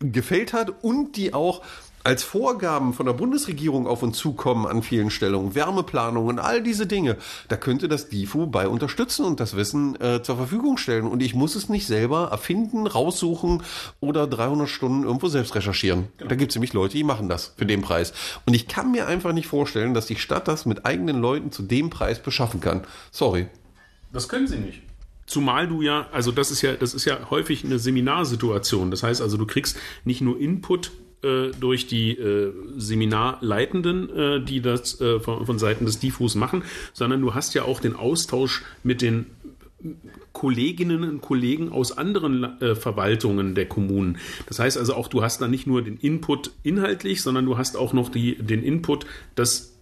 gefällt hat und die auch als Vorgaben von der Bundesregierung auf uns zukommen an vielen Stellen, Wärmeplanung und all diese Dinge, da könnte das DIFU bei unterstützen und das Wissen äh, zur Verfügung stellen. Und ich muss es nicht selber erfinden, raussuchen oder 300 Stunden irgendwo selbst recherchieren. Genau. Da gibt es nämlich Leute, die machen das für den Preis. Und ich kann mir einfach nicht vorstellen, dass die Stadt das mit eigenen Leuten zu dem Preis beschaffen kann. Sorry. Das können sie nicht. Zumal du ja, also das ist ja, das ist ja häufig eine Seminarsituation. Das heißt also, du kriegst nicht nur Input durch die äh, Seminarleitenden, äh, die das äh, von, von Seiten des DIFUs machen, sondern du hast ja auch den Austausch mit den Kolleginnen und Kollegen aus anderen äh, Verwaltungen der Kommunen. Das heißt also auch, du hast da nicht nur den Input inhaltlich, sondern du hast auch noch die, den Input, dass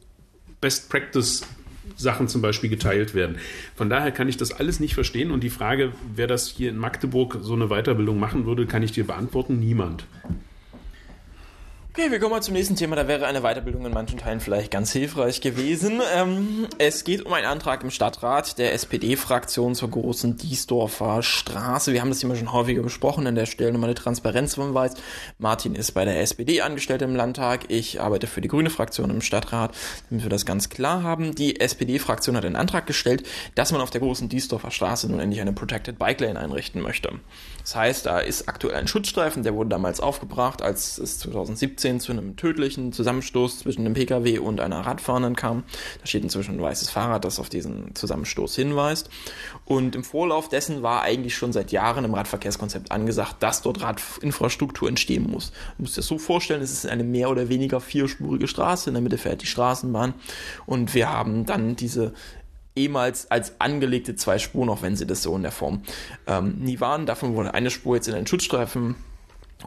Best Practice Sachen zum Beispiel geteilt werden. Von daher kann ich das alles nicht verstehen und die Frage, wer das hier in Magdeburg so eine Weiterbildung machen würde, kann ich dir beantworten, niemand. Okay, wir kommen mal zum nächsten Thema. Da wäre eine Weiterbildung in manchen Teilen vielleicht ganz hilfreich gewesen. Ähm, es geht um einen Antrag im Stadtrat der SPD-Fraktion zur großen Diesdorfer Straße. Wir haben das Thema schon häufiger besprochen. An der Stelle nochmal eine Transparenzhinweis. Martin ist bei der SPD angestellt im Landtag. Ich arbeite für die grüne Fraktion im Stadtrat, damit wir das ganz klar haben. Die SPD-Fraktion hat einen Antrag gestellt, dass man auf der großen Diesdorfer Straße nun endlich eine Protected Bike Lane einrichten möchte. Das heißt, da ist aktuell ein Schutzstreifen, der wurde damals aufgebracht, als es 2017 zu einem tödlichen Zusammenstoß zwischen einem Pkw und einer Radfahrenden kam. Da steht inzwischen ein weißes Fahrrad, das auf diesen Zusammenstoß hinweist. Und im Vorlauf dessen war eigentlich schon seit Jahren im Radverkehrskonzept angesagt, dass dort Radinfrastruktur entstehen muss. Du musst dir das so vorstellen, es ist eine mehr oder weniger vierspurige Straße, in der Mitte fährt die Straßenbahn und wir haben dann diese ehemals als angelegte zwei Spuren, auch wenn sie das so in der Form ähm, nie waren. Davon wurde eine Spur jetzt in einen Schutzstreifen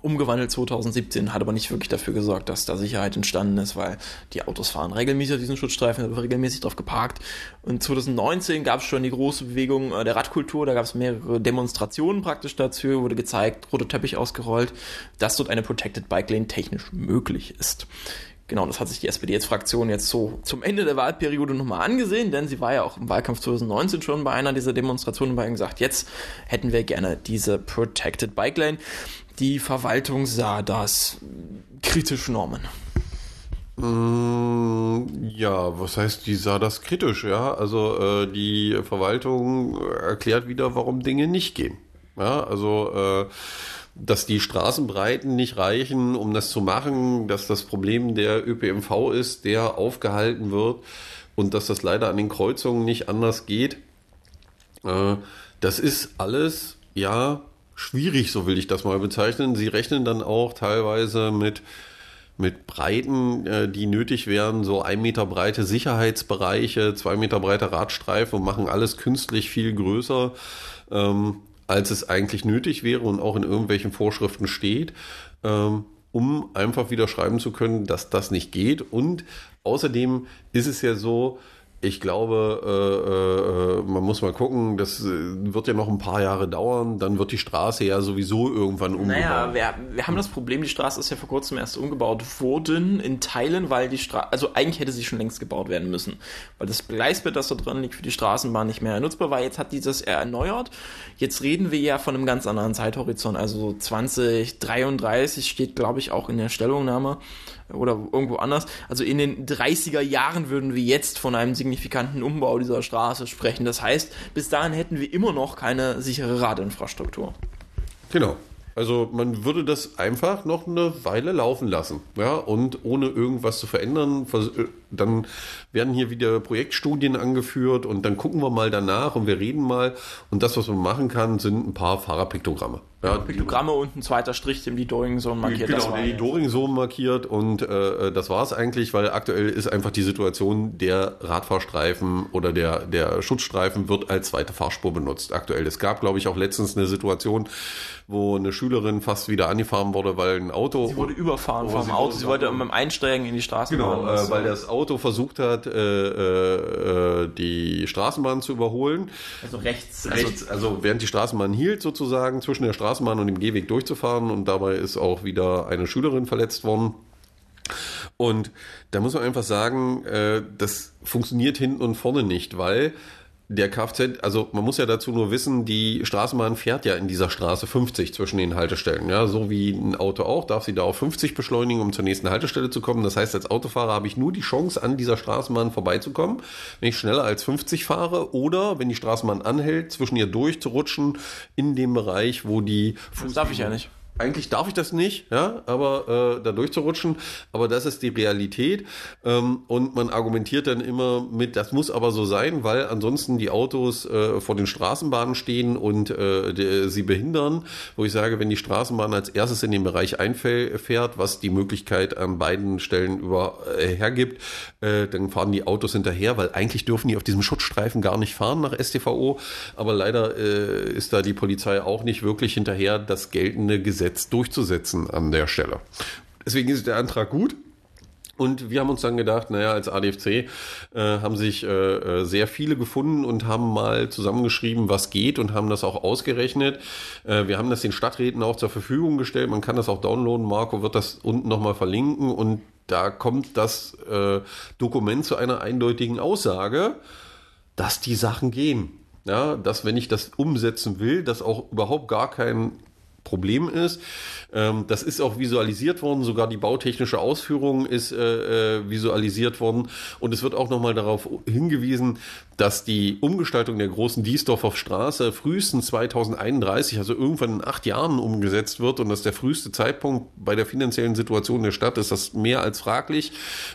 umgewandelt 2017, hat aber nicht wirklich dafür gesorgt, dass da Sicherheit entstanden ist, weil die Autos fahren regelmäßig auf diesen Schutzstreifen, wird regelmäßig drauf geparkt. Und 2019 gab es schon die große Bewegung äh, der Radkultur, da gab es mehrere Demonstrationen praktisch dazu, wurde gezeigt, roter Teppich ausgerollt, dass dort eine Protected Bike Lane technisch möglich ist. Genau, das hat sich die SPD-Fraktion jetzt so zum Ende der Wahlperiode nochmal angesehen, denn sie war ja auch im Wahlkampf 2019 schon bei einer dieser Demonstrationen bei gesagt, jetzt hätten wir gerne diese Protected Bike Lane. Die Verwaltung sah das kritisch, Norman. Mm, ja, was heißt, die sah das kritisch, ja? Also äh, die Verwaltung erklärt wieder, warum Dinge nicht gehen. Ja, also äh, dass die Straßenbreiten nicht reichen, um das zu machen, dass das Problem der ÖPMV ist, der aufgehalten wird und dass das leider an den Kreuzungen nicht anders geht. Äh, das ist alles, ja, schwierig, so will ich das mal bezeichnen. Sie rechnen dann auch teilweise mit, mit Breiten, äh, die nötig wären, so ein Meter breite Sicherheitsbereiche, zwei Meter breite Radstreifen und machen alles künstlich viel größer, ähm, als es eigentlich nötig wäre und auch in irgendwelchen Vorschriften steht. Ähm, um einfach wieder schreiben zu können, dass das nicht geht. Und außerdem ist es ja so, ich glaube, äh, äh, man muss mal gucken, das äh, wird ja noch ein paar Jahre dauern, dann wird die Straße ja sowieso irgendwann umgebaut. Naja, wir, wir haben das Problem, die Straße ist ja vor kurzem erst umgebaut worden, in Teilen, weil die Straße, also eigentlich hätte sie schon längst gebaut werden müssen, weil das Gleisbett, das da drin liegt, für die Straßenbahn nicht mehr nutzbar war. Jetzt hat dieses erneuert. Jetzt reden wir ja von einem ganz anderen Zeithorizont, also 2033 steht, glaube ich, auch in der Stellungnahme oder irgendwo anders. Also in den 30er Jahren würden wir jetzt von einem signifikanten Umbau dieser Straße sprechen. Das heißt, bis dahin hätten wir immer noch keine sichere Radinfrastruktur. Genau. Also man würde das einfach noch eine Weile laufen lassen, ja, und ohne irgendwas zu verändern, dann werden hier wieder Projektstudien angeführt und dann gucken wir mal danach und wir reden mal und das, was man machen kann, sind ein paar Fahrerpiktogramme. Ja, Piktogramme und ein zweiter Strich, dem die Doring-Zone markiert. Genau, der die Doring-Zone markiert und äh, das war es eigentlich, weil aktuell ist einfach die Situation, der Radfahrstreifen oder der, der Schutzstreifen wird als zweite Fahrspur benutzt aktuell. Es gab, glaube ich, auch letztens eine Situation, wo eine Schülerin fast wieder angefahren wurde, weil ein Auto... Sie wurde überfahren vom Auto, sie wollte mit dem Einsteigen in die Straßenbahn. Genau, äh, weil das Auto versucht hat, äh, äh, die Straßenbahn zu überholen. Also rechts. rechts also, also während die Straßenbahn hielt sozusagen zwischen der Straßenbahn Straßenbahn und dem Gehweg durchzufahren und dabei ist auch wieder eine Schülerin verletzt worden. Und da muss man einfach sagen, äh, das funktioniert hinten und vorne nicht, weil der Kfz, also man muss ja dazu nur wissen, die Straßenbahn fährt ja in dieser Straße 50 zwischen den Haltestellen. Ja, so wie ein Auto auch, darf sie da auf 50 beschleunigen, um zur nächsten Haltestelle zu kommen. Das heißt, als Autofahrer habe ich nur die Chance, an dieser Straßenbahn vorbeizukommen, wenn ich schneller als 50 fahre oder wenn die Straßenbahn anhält, zwischen ihr durchzurutschen in dem Bereich, wo die Fuß Das darf ich ja nicht eigentlich darf ich das nicht, ja, aber äh, da durchzurutschen, aber das ist die Realität. Ähm, und man argumentiert dann immer mit, das muss aber so sein, weil ansonsten die Autos äh, vor den Straßenbahnen stehen und äh, die, sie behindern, wo ich sage, wenn die Straßenbahn als erstes in den Bereich einfährt, was die Möglichkeit an beiden Stellen über äh, hergibt, äh, dann fahren die Autos hinterher, weil eigentlich dürfen die auf diesem Schutzstreifen gar nicht fahren nach STVO, aber leider äh, ist da die Polizei auch nicht wirklich hinterher, das geltende Gesetz Gesetz durchzusetzen an der Stelle. Deswegen ist der Antrag gut. Und wir haben uns dann gedacht, naja, als ADFC äh, haben sich äh, äh, sehr viele gefunden und haben mal zusammengeschrieben, was geht und haben das auch ausgerechnet. Äh, wir haben das den Stadträten auch zur Verfügung gestellt. Man kann das auch downloaden. Marco wird das unten nochmal verlinken und da kommt das äh, Dokument zu einer eindeutigen Aussage, dass die Sachen gehen. Ja, dass wenn ich das umsetzen will, dass auch überhaupt gar kein Problem ist. Ähm, das ist auch visualisiert worden, sogar die bautechnische Ausführung ist äh, äh, visualisiert worden und es wird auch nochmal darauf hingewiesen, dass die Umgestaltung der großen Diesdorfer Straße frühestens 2031, also irgendwann in acht Jahren umgesetzt wird und dass der früheste Zeitpunkt bei der finanziellen Situation der Stadt ist, das mehr als fraglich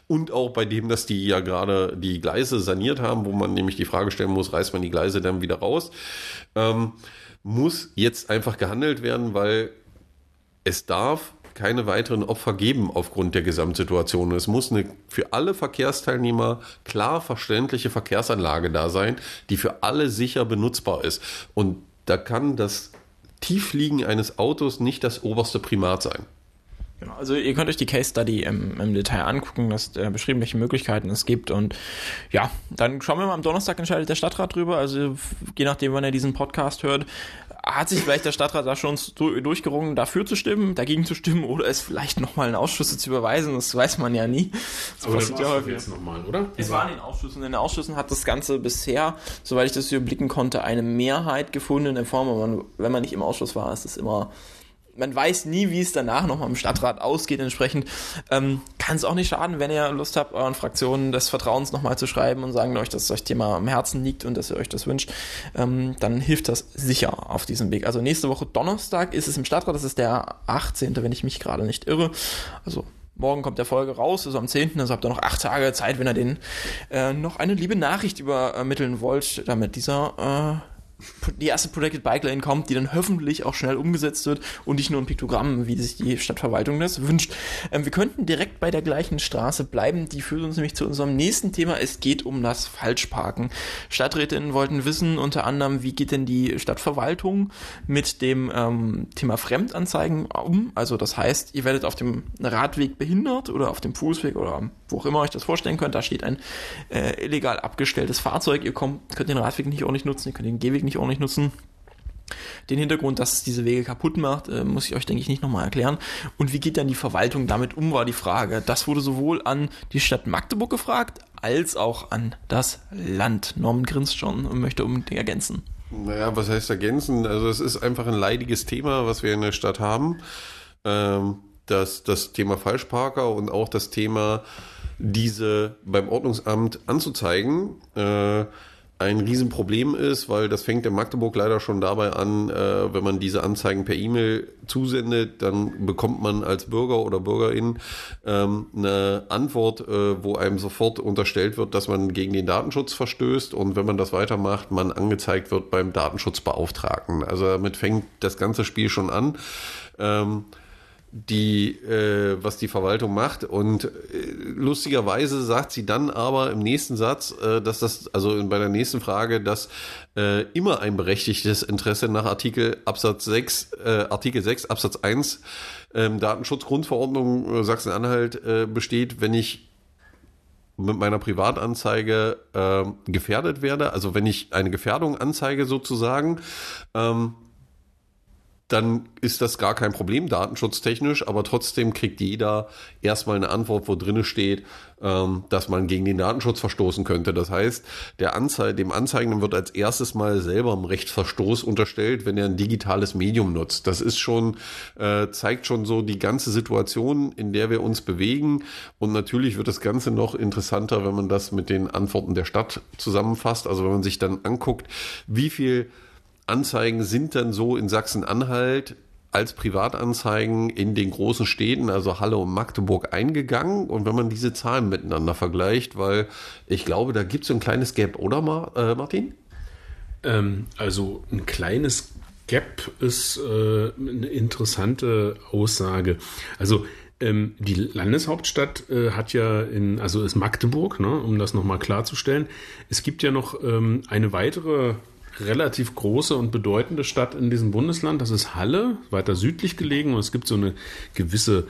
und auch bei dem, dass die ja gerade die Gleise saniert haben, wo man nämlich die Frage stellen muss, reißt man die Gleise dann wieder raus. Ähm, muss jetzt einfach gehandelt werden, weil es darf keine weiteren Opfer geben aufgrund der Gesamtsituation. Es muss eine für alle Verkehrsteilnehmer klar verständliche Verkehrsanlage da sein, die für alle sicher benutzbar ist. Und da kann das Tiefliegen eines Autos nicht das oberste Primat sein. Genau, also ihr könnt euch die Case Study im, im Detail angucken, das äh, beschrieben, welche Möglichkeiten es gibt. Und ja, dann schauen wir mal, am Donnerstag entscheidet der Stadtrat drüber. Also je nachdem, wann er diesen Podcast hört, hat sich vielleicht der Stadtrat da schon durchgerungen, dafür zu stimmen, dagegen zu stimmen oder es vielleicht nochmal in Ausschüsse zu überweisen. Das weiß man ja nie. Das Aber passiert ja häufig. jetzt nochmal, oder? Es war in den Ausschüssen. In den Ausschüssen hat das Ganze bisher, soweit ich das überblicken konnte, eine Mehrheit gefunden in der Form, wenn man nicht im Ausschuss war, ist es immer man weiß nie, wie es danach nochmal im Stadtrat ausgeht. Entsprechend ähm, kann es auch nicht schaden, wenn ihr Lust habt, euren Fraktionen des Vertrauens nochmal zu schreiben und sagen euch, dass euch Thema am Herzen liegt und dass ihr euch das wünscht. Ähm, dann hilft das sicher auf diesem Weg. Also nächste Woche Donnerstag ist es im Stadtrat, das ist der 18., wenn ich mich gerade nicht irre. Also Morgen kommt der Folge raus, also am 10., also habt ihr noch acht Tage Zeit, wenn ihr den äh, noch eine liebe Nachricht übermitteln wollt, damit dieser äh, die erste Protected Bike Lane kommt, die dann hoffentlich auch schnell umgesetzt wird und nicht nur ein Piktogramm, wie sich die Stadtverwaltung das wünscht. Ähm, wir könnten direkt bei der gleichen Straße bleiben. Die führt uns nämlich zu unserem nächsten Thema. Es geht um das Falschparken. Stadträtinnen wollten wissen, unter anderem, wie geht denn die Stadtverwaltung mit dem ähm, Thema Fremdanzeigen um? Also das heißt, ihr werdet auf dem Radweg behindert oder auf dem Fußweg oder wo auch immer euch das vorstellen könnt. Da steht ein äh, illegal abgestelltes Fahrzeug. Ihr kommt, könnt den Radweg nicht ordentlich nutzen, ihr könnt den Gehweg nicht ordentlich nutzen. Den Hintergrund, dass es diese Wege kaputt macht, äh, muss ich euch, denke ich, nicht nochmal erklären. Und wie geht dann die Verwaltung damit um, war die Frage. Das wurde sowohl an die Stadt Magdeburg gefragt, als auch an das Land. Norman grinst schon und möchte unbedingt ergänzen. Naja, was heißt ergänzen? Also es ist einfach ein leidiges Thema, was wir in der Stadt haben. Ähm, das, das Thema Falschparker und auch das Thema, diese beim Ordnungsamt anzuzeigen. Äh, ein Riesenproblem ist, weil das fängt in Magdeburg leider schon dabei an, äh, wenn man diese Anzeigen per E-Mail zusendet, dann bekommt man als Bürger oder Bürgerin ähm, eine Antwort, äh, wo einem sofort unterstellt wird, dass man gegen den Datenschutz verstößt und wenn man das weitermacht, man angezeigt wird beim Datenschutzbeauftragten. Also damit fängt das ganze Spiel schon an. Ähm, die, äh, was die Verwaltung macht. Und äh, lustigerweise sagt sie dann aber im nächsten Satz, äh, dass das, also bei der nächsten Frage, dass äh, immer ein berechtigtes Interesse nach Artikel Absatz 6, äh, Artikel 6 Absatz 1 ähm, Datenschutzgrundverordnung äh, Sachsen-Anhalt besteht, wenn ich mit meiner Privatanzeige äh, gefährdet werde, also wenn ich eine Gefährdung anzeige sozusagen, ähm, dann ist das gar kein Problem, datenschutztechnisch, aber trotzdem kriegt jeder erstmal eine Antwort, wo drinne steht, ähm, dass man gegen den Datenschutz verstoßen könnte. Das heißt, der Anzei dem Anzeigenden wird als erstes mal selber im Rechtsverstoß unterstellt, wenn er ein digitales Medium nutzt. Das ist schon, äh, zeigt schon so die ganze Situation, in der wir uns bewegen. Und natürlich wird das Ganze noch interessanter, wenn man das mit den Antworten der Stadt zusammenfasst. Also wenn man sich dann anguckt, wie viel Anzeigen sind dann so in Sachsen-Anhalt als Privatanzeigen in den großen Städten, also Halle und Magdeburg, eingegangen. Und wenn man diese Zahlen miteinander vergleicht, weil ich glaube, da gibt es ein kleines Gap, oder äh, Martin? Ähm, also ein kleines Gap ist äh, eine interessante Aussage. Also ähm, die Landeshauptstadt äh, hat ja in, also ist Magdeburg, ne, um das nochmal klarzustellen. Es gibt ja noch ähm, eine weitere relativ große und bedeutende Stadt in diesem Bundesland. Das ist Halle, weiter südlich gelegen. Und es gibt so eine gewisse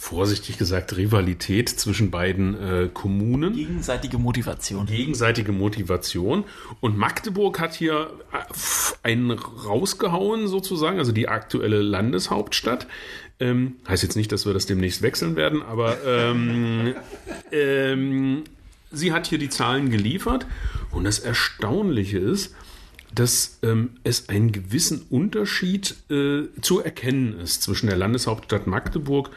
vorsichtig gesagt, Rivalität zwischen beiden äh, Kommunen. Gegenseitige Motivation. Gegenseitige Motivation. Und Magdeburg hat hier äh, einen rausgehauen, sozusagen, also die aktuelle Landeshauptstadt. Ähm, heißt jetzt nicht, dass wir das demnächst wechseln werden, aber ähm, ähm, sie hat hier die Zahlen geliefert. Und das Erstaunliche ist, dass ähm, es einen gewissen Unterschied äh, zu erkennen ist zwischen der Landeshauptstadt Magdeburg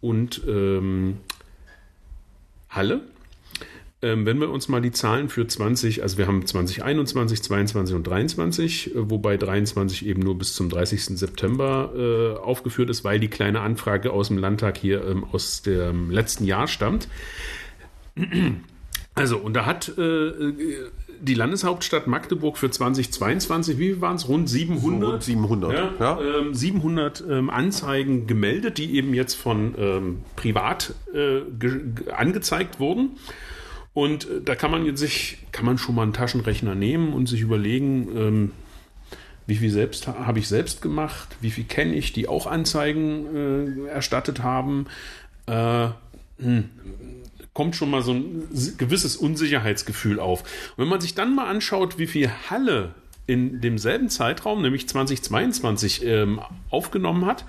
und ähm, Halle. Ähm, wenn wir uns mal die Zahlen für 20, also wir haben 2021, 22 und 23, äh, wobei 23 eben nur bis zum 30. September äh, aufgeführt ist, weil die kleine Anfrage aus dem Landtag hier ähm, aus dem letzten Jahr stammt. Also, und da hat äh, die Landeshauptstadt Magdeburg für 2022, wie waren es, rund 700? Rund 700, ja. ja. Ähm, 700 ähm, Anzeigen gemeldet, die eben jetzt von ähm, privat äh, angezeigt wurden. Und äh, da kann man jetzt sich, kann man schon mal einen Taschenrechner nehmen und sich überlegen, ähm, wie viel selbst habe ich selbst gemacht, wie viel kenne ich, die auch Anzeigen äh, erstattet haben. Äh, hm, kommt schon mal so ein gewisses Unsicherheitsgefühl auf. Und wenn man sich dann mal anschaut, wie viel Halle in demselben Zeitraum, nämlich 2022, ähm, aufgenommen hat,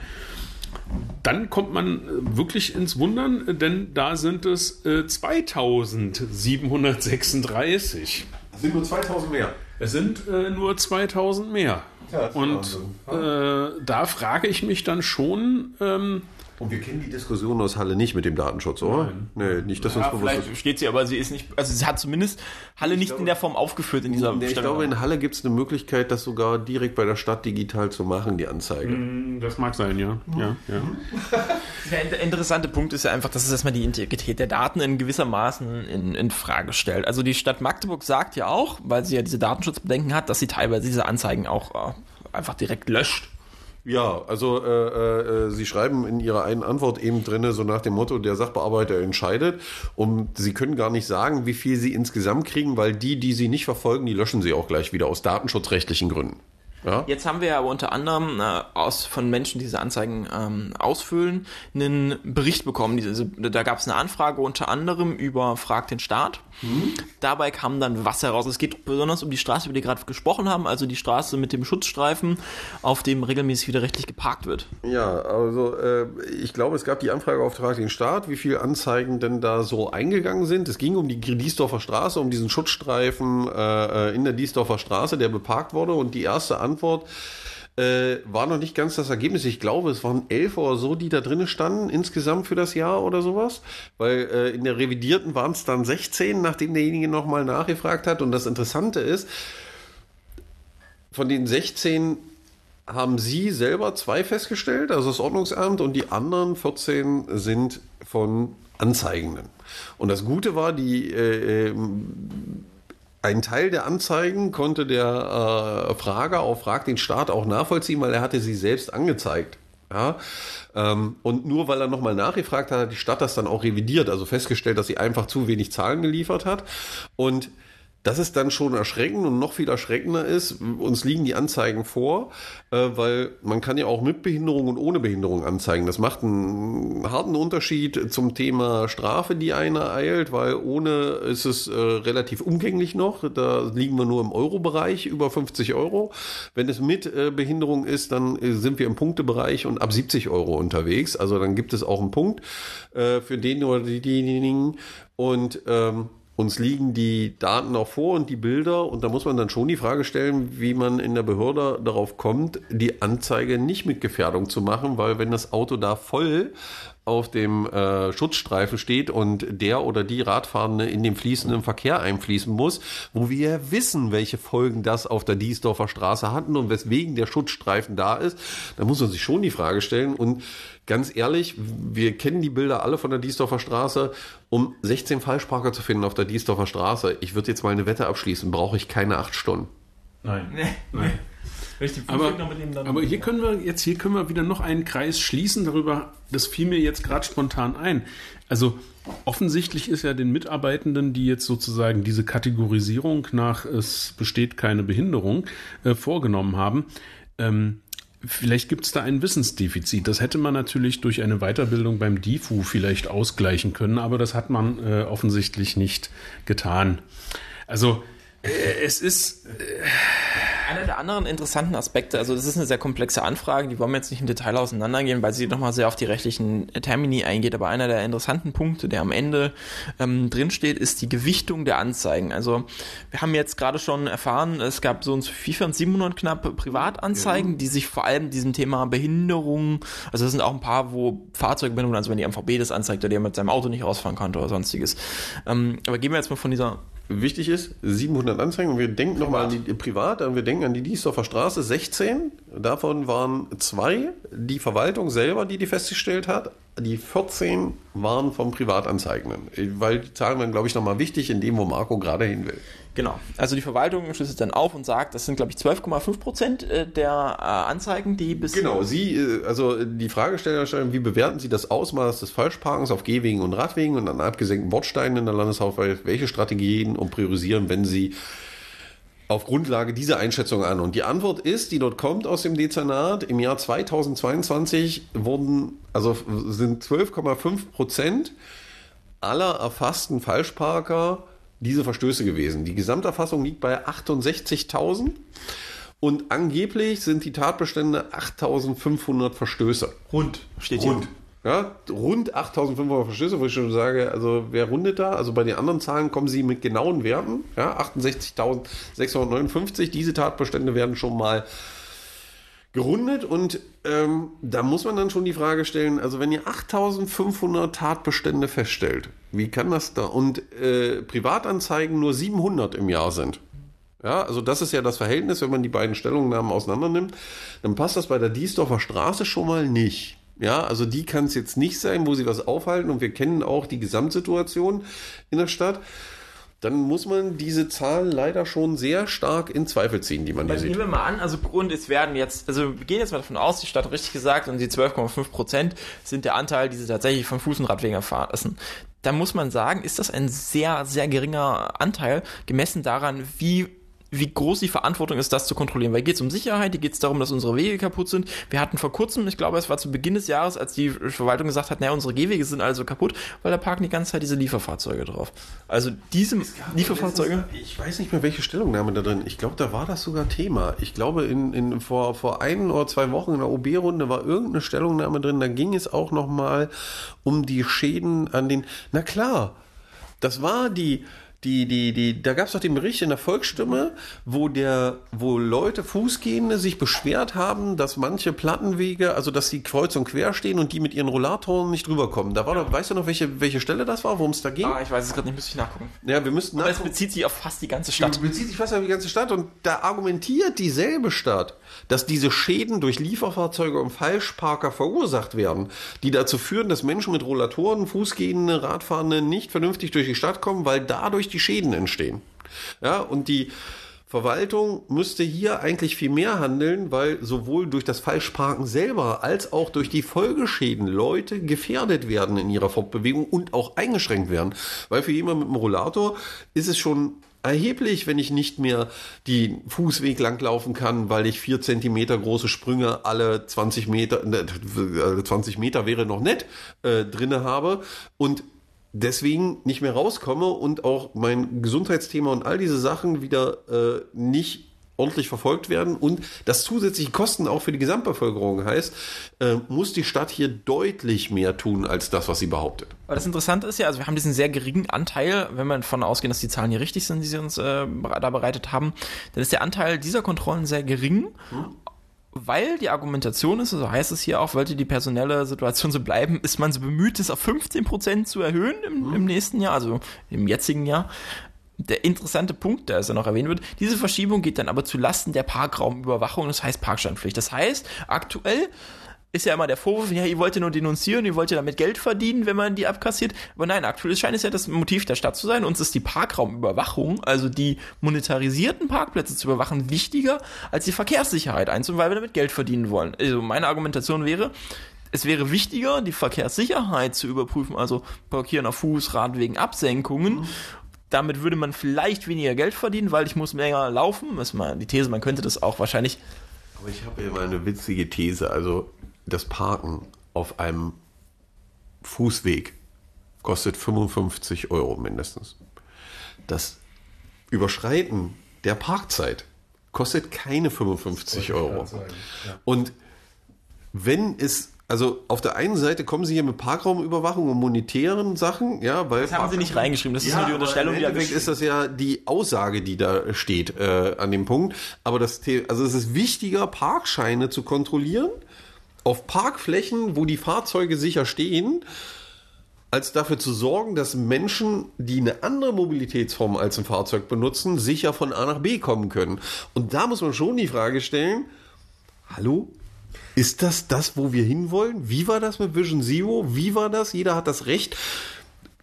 dann kommt man wirklich ins Wundern, denn da sind es äh, 2736. Das sind nur 2000 mehr. Es sind äh, nur 2000 mehr. Ja, Und äh, da frage ich mich dann schon, ähm, Und wir kennen die Diskussion aus Halle nicht mit dem Datenschutz, oder? Nee, nicht, dass uns Ja, bewusst ist. vielleicht steht sie, aber sie ist nicht, also sie hat zumindest Halle nicht in der Form aufgeführt in dieser Nee, ich glaube, in Halle gibt es eine Möglichkeit, das sogar direkt bei der Stadt digital zu machen, die Anzeige. das mag sein, ja. ja, ja. Der inter- interessante Punkt ist ja einfach, dass es erstmal die Integrität der Daten in gewissermaßen in, in Frage stellt. Also die Stadt Magdeburg sagt ja auch, weil sie ja diese Datenschutzbedenken hat, dass sie teilweise diese Anzeigen auch äh, einfach direkt löscht. Ja, also äh, äh, Sie schreiben in Ihrer einen Antwort eben drinne so nach dem Motto, der Sachbearbeiter entscheidet. Und Sie können gar nicht sagen, wie viel Sie insgesamt kriegen, weil die, die Sie nicht verfolgen, die löschen Sie auch gleich wieder aus datenschutzrechtlichen Gründen. Ja? Jetzt haben wir aber unter anderem äh, aus, von Menschen, die diese Anzeigen ähm, ausfüllen, einen Bericht bekommen. Diese, da gab es eine Anfrage unter anderem über Frag den Staat. Dabei kam dann was heraus. Es geht besonders um die Straße, über die wir gerade gesprochen haben, also die Straße mit dem Schutzstreifen, auf dem regelmäßig widerrechtlich geparkt wird. Ja, also äh, ich glaube, es gab die Anfrage auf den Staat, wie viele Anzeigen denn da so eingegangen sind. Es ging um die Diesdorfer Straße, um diesen Schutzstreifen äh, in der Diesdorfer Straße, der beparkt wurde. Und die erste Antwort äh, war noch nicht ganz das Ergebnis. Ich glaube, es waren elf oder so, die da drinnen standen insgesamt für das Jahr oder sowas. Weil äh, in der revidierten waren es dann 16, nachdem derjenige nochmal nachgefragt hat. Und das Interessante ist, von den 16 haben Sie selber zwei festgestellt, also das Ordnungsamt, und die anderen 14 sind von Anzeigenden. Und das Gute war, die äh, ähm, ein Teil der Anzeigen konnte der äh, Frager auf Frag den Staat auch nachvollziehen, weil er hatte sie selbst angezeigt. Ja, ähm, und nur weil er nochmal nachgefragt hat, hat die Stadt das dann auch revidiert, also festgestellt, dass sie einfach zu wenig Zahlen geliefert hat. Und das ist dann schon erschreckend und noch viel erschreckender ist, uns liegen die Anzeigen vor, äh, weil man kann ja auch mit Behinderung und ohne Behinderung anzeigen. Das macht einen harten Unterschied zum Thema Strafe, die einer eilt, weil ohne ist es äh, relativ umgänglich noch. Da liegen wir nur im Euro-Bereich, über 50 Euro. Wenn es mit äh, Behinderung ist, dann sind wir im Punktebereich und ab 70 Euro unterwegs. Also dann gibt es auch einen Punkt für den oder die- diejenigen. Und ähm, uns liegen die Daten auch vor und die Bilder und da muss man dann schon die Frage stellen, wie man in der Behörde darauf kommt, die Anzeige nicht mit Gefährdung zu machen, weil wenn das Auto da voll auf dem äh, Schutzstreifen steht und der oder die Radfahrende in den fließenden Verkehr einfließen muss, wo wir ja wissen, welche Folgen das auf der Diesdorfer Straße hatten und weswegen der Schutzstreifen da ist, da muss man sich schon die Frage stellen und ganz ehrlich, wir kennen die Bilder alle von der Diesdorfer Straße, um 16 Falschparker zu finden auf der Diesdorfer Straße. Ich würde jetzt mal eine Wette abschließen, brauche ich keine acht Stunden. Nein. Nein. Richtig, Aber, aber hier können wir jetzt hier können wir wieder noch einen Kreis schließen darüber. Das fiel mir jetzt gerade spontan ein. Also offensichtlich ist ja den Mitarbeitenden, die jetzt sozusagen diese Kategorisierung nach es besteht keine Behinderung äh, vorgenommen haben, ähm, Vielleicht gibt es da ein Wissensdefizit. Das hätte man natürlich durch eine Weiterbildung beim DIFU vielleicht ausgleichen können, aber das hat man äh, offensichtlich nicht getan. Also äh, es ist. Äh, einer der anderen interessanten Aspekte, also das ist eine sehr komplexe Anfrage, die wollen wir jetzt nicht im Detail auseinandergehen, weil sie nochmal sehr auf die rechtlichen Termini eingeht, aber einer der interessanten Punkte, der am Ende ähm, drinsteht, ist die Gewichtung der Anzeigen. Also wir haben jetzt gerade schon erfahren, es gab so uns 400, 700 knapp Privatanzeigen, ja. die sich vor allem diesem Thema Behinderung, also es sind auch ein paar, wo Fahrzeugbehinderung, also wenn die MVB das anzeigt oder der mit seinem Auto nicht rausfahren konnte oder sonstiges. Ähm, aber gehen wir jetzt mal von dieser wichtig ist, 700 Anzeigen und wir denken nochmal an die privat, und wir denken an die Diesdorfer Straße, 16. Davon waren zwei die Verwaltung selber, die die festgestellt hat. Die 14 waren vom Privatanzeigenden, weil die Zahlen waren, glaube ich, nochmal wichtig in dem, wo Marco gerade hin will. Genau. Also die Verwaltung schlüsselt dann auf und sagt, das sind, glaube ich, 12,5 Prozent äh, der äh, Anzeigen, die bis. Genau, Sie, äh, also die Fragesteller stellen, wie bewerten Sie das Ausmaß des Falschparkens auf Gehwegen und Radwegen und an abgesenkten Bordsteinen in der Landeshauptwahl? Welche Strategien und priorisieren, wenn Sie auf Grundlage dieser Einschätzung an? Und die Antwort ist, die dort kommt aus dem Dezernat, im Jahr 2022 wurden, also sind 12,5 Prozent aller erfassten Falschparker diese Verstöße gewesen. Die Gesamterfassung liegt bei 68.000 und angeblich sind die Tatbestände 8.500 Verstöße. Rund steht hier. Rund. Ja, rund 8.500 Verstöße, wo ich schon sage, also wer rundet da? Also bei den anderen Zahlen kommen sie mit genauen Werten. Ja, 68.659. Diese Tatbestände werden schon mal gerundet und ähm, da muss man dann schon die Frage stellen, also wenn ihr 8500 Tatbestände feststellt, wie kann das da und äh, Privatanzeigen nur 700 im Jahr sind, ja, also das ist ja das Verhältnis, wenn man die beiden Stellungnahmen auseinandernimmt, dann passt das bei der Diesdorfer Straße schon mal nicht. Ja, also die kann es jetzt nicht sein, wo sie was aufhalten und wir kennen auch die Gesamtsituation in der Stadt dann muss man diese Zahlen leider schon sehr stark in Zweifel ziehen, die man hier sieht. Nehmen wir mal an, also Grund, es werden jetzt, also wir gehen jetzt mal davon aus, die Stadt hat richtig gesagt, und die 12,5 Prozent sind der Anteil, die sie tatsächlich von Fuß- und Radwegen erfahren lassen. Da muss man sagen, ist das ein sehr, sehr geringer Anteil, gemessen daran, wie wie groß die Verantwortung ist, das zu kontrollieren. Weil geht es um Sicherheit, hier geht es darum, dass unsere Wege kaputt sind. Wir hatten vor kurzem, ich glaube, es war zu Beginn des Jahres, als die Verwaltung gesagt hat, naja, unsere Gehwege sind also kaputt, weil da parken die ganze Zeit diese Lieferfahrzeuge drauf. Also diese Lieferfahrzeuge. Ich weiß nicht mehr, welche Stellungnahme da drin. Ich glaube, da war das sogar Thema. Ich glaube, in, in, vor, vor ein oder zwei Wochen in der OB-Runde war irgendeine Stellungnahme drin. Da ging es auch nochmal um die Schäden an den. Na klar, das war die die, die, die, da gab es doch den Bericht in der Volksstimme, wo der, wo Leute, Fußgehende sich beschwert haben, dass manche Plattenwege, also dass sie kreuz und quer stehen und die mit ihren Rollatoren nicht rüberkommen. Da war doch, weißt du noch, welche, welche Stelle das war, worum es da ging? Ah, ich weiß es gerade nicht, müsste ich nachgucken. Ja, wir müssten Aber es bezieht sich auf fast die ganze Stadt. Es bezieht sich fast auf die ganze Stadt und da argumentiert dieselbe Stadt, dass diese Schäden durch Lieferfahrzeuge und Falschparker verursacht werden, die dazu führen, dass Menschen mit Rollatoren, Fußgehende, Radfahrende nicht vernünftig durch die Stadt kommen, weil dadurch die Schäden entstehen. Ja, und die Verwaltung müsste hier eigentlich viel mehr handeln, weil sowohl durch das Falschparken selber als auch durch die Folgeschäden Leute gefährdet werden in ihrer Fortbewegung und auch eingeschränkt werden. Weil für jemanden mit einem Rollator ist es schon erheblich, wenn ich nicht mehr den Fußweg langlaufen kann, weil ich vier Zentimeter große Sprünge alle 20 Meter, äh, 20 Meter wäre noch nett, äh, drinne habe und deswegen nicht mehr rauskomme und auch mein Gesundheitsthema und all diese Sachen wieder äh, nicht ordentlich verfolgt werden und das zusätzliche Kosten auch für die Gesamtbevölkerung heißt, äh, muss die Stadt hier deutlich mehr tun als das, was sie behauptet. Aber das Interessante ist ja, also wir haben diesen sehr geringen Anteil, wenn wir davon ausgehen, dass die Zahlen hier richtig sind, die sie uns äh, da bereitet haben, dann ist der Anteil dieser Kontrollen sehr gering. Hm weil die Argumentation ist, so heißt es hier auch, wollte die personelle Situation so bleiben, ist man so bemüht, es auf 15% zu erhöhen im, mhm. im nächsten Jahr, also im jetzigen Jahr. Der interessante Punkt, der es ja noch erwähnt wird, diese Verschiebung geht dann aber zu Lasten der Parkraumüberwachung, das heißt Parkstandpflicht. Das heißt, aktuell ist ja immer der Vorwurf, ja, ihr wollt ja nur denunzieren, ihr wollt ja damit Geld verdienen, wenn man die abkassiert. Aber nein, aktuell scheint es ja das Motiv der Stadt zu sein. Uns ist die Parkraumüberwachung, also die monetarisierten Parkplätze zu überwachen, wichtiger als die Verkehrssicherheit einzunehmen, weil wir damit Geld verdienen wollen. Also meine Argumentation wäre, es wäre wichtiger, die Verkehrssicherheit zu überprüfen, also Parkieren auf Fuß, Radwegen, Absenkungen. Mhm. Damit würde man vielleicht weniger Geld verdienen, weil ich muss länger laufen. Das ist mal die These, man könnte das auch wahrscheinlich Aber ich habe hier mal eine witzige These. Also das Parken auf einem Fußweg kostet 55 Euro mindestens. Das Überschreiten der Parkzeit kostet keine 55 Euro. Und wenn es, also auf der einen Seite kommen sie hier mit Parkraumüberwachung und monetären Sachen, ja, weil. Das haben sie nicht reingeschrieben, das ist nur die Unterstellung, Im Endeffekt ist das ja die Aussage, die da steht äh, an dem Punkt. Aber das, The- also es ist wichtiger, Parkscheine zu kontrollieren auf Parkflächen, wo die Fahrzeuge sicher stehen, als dafür zu sorgen, dass Menschen, die eine andere Mobilitätsform als ein Fahrzeug benutzen, sicher von A nach B kommen können. Und da muss man schon die Frage stellen, hallo? Ist das das, wo wir hinwollen? Wie war das mit Vision Zero? Wie war das? Jeder hat das Recht,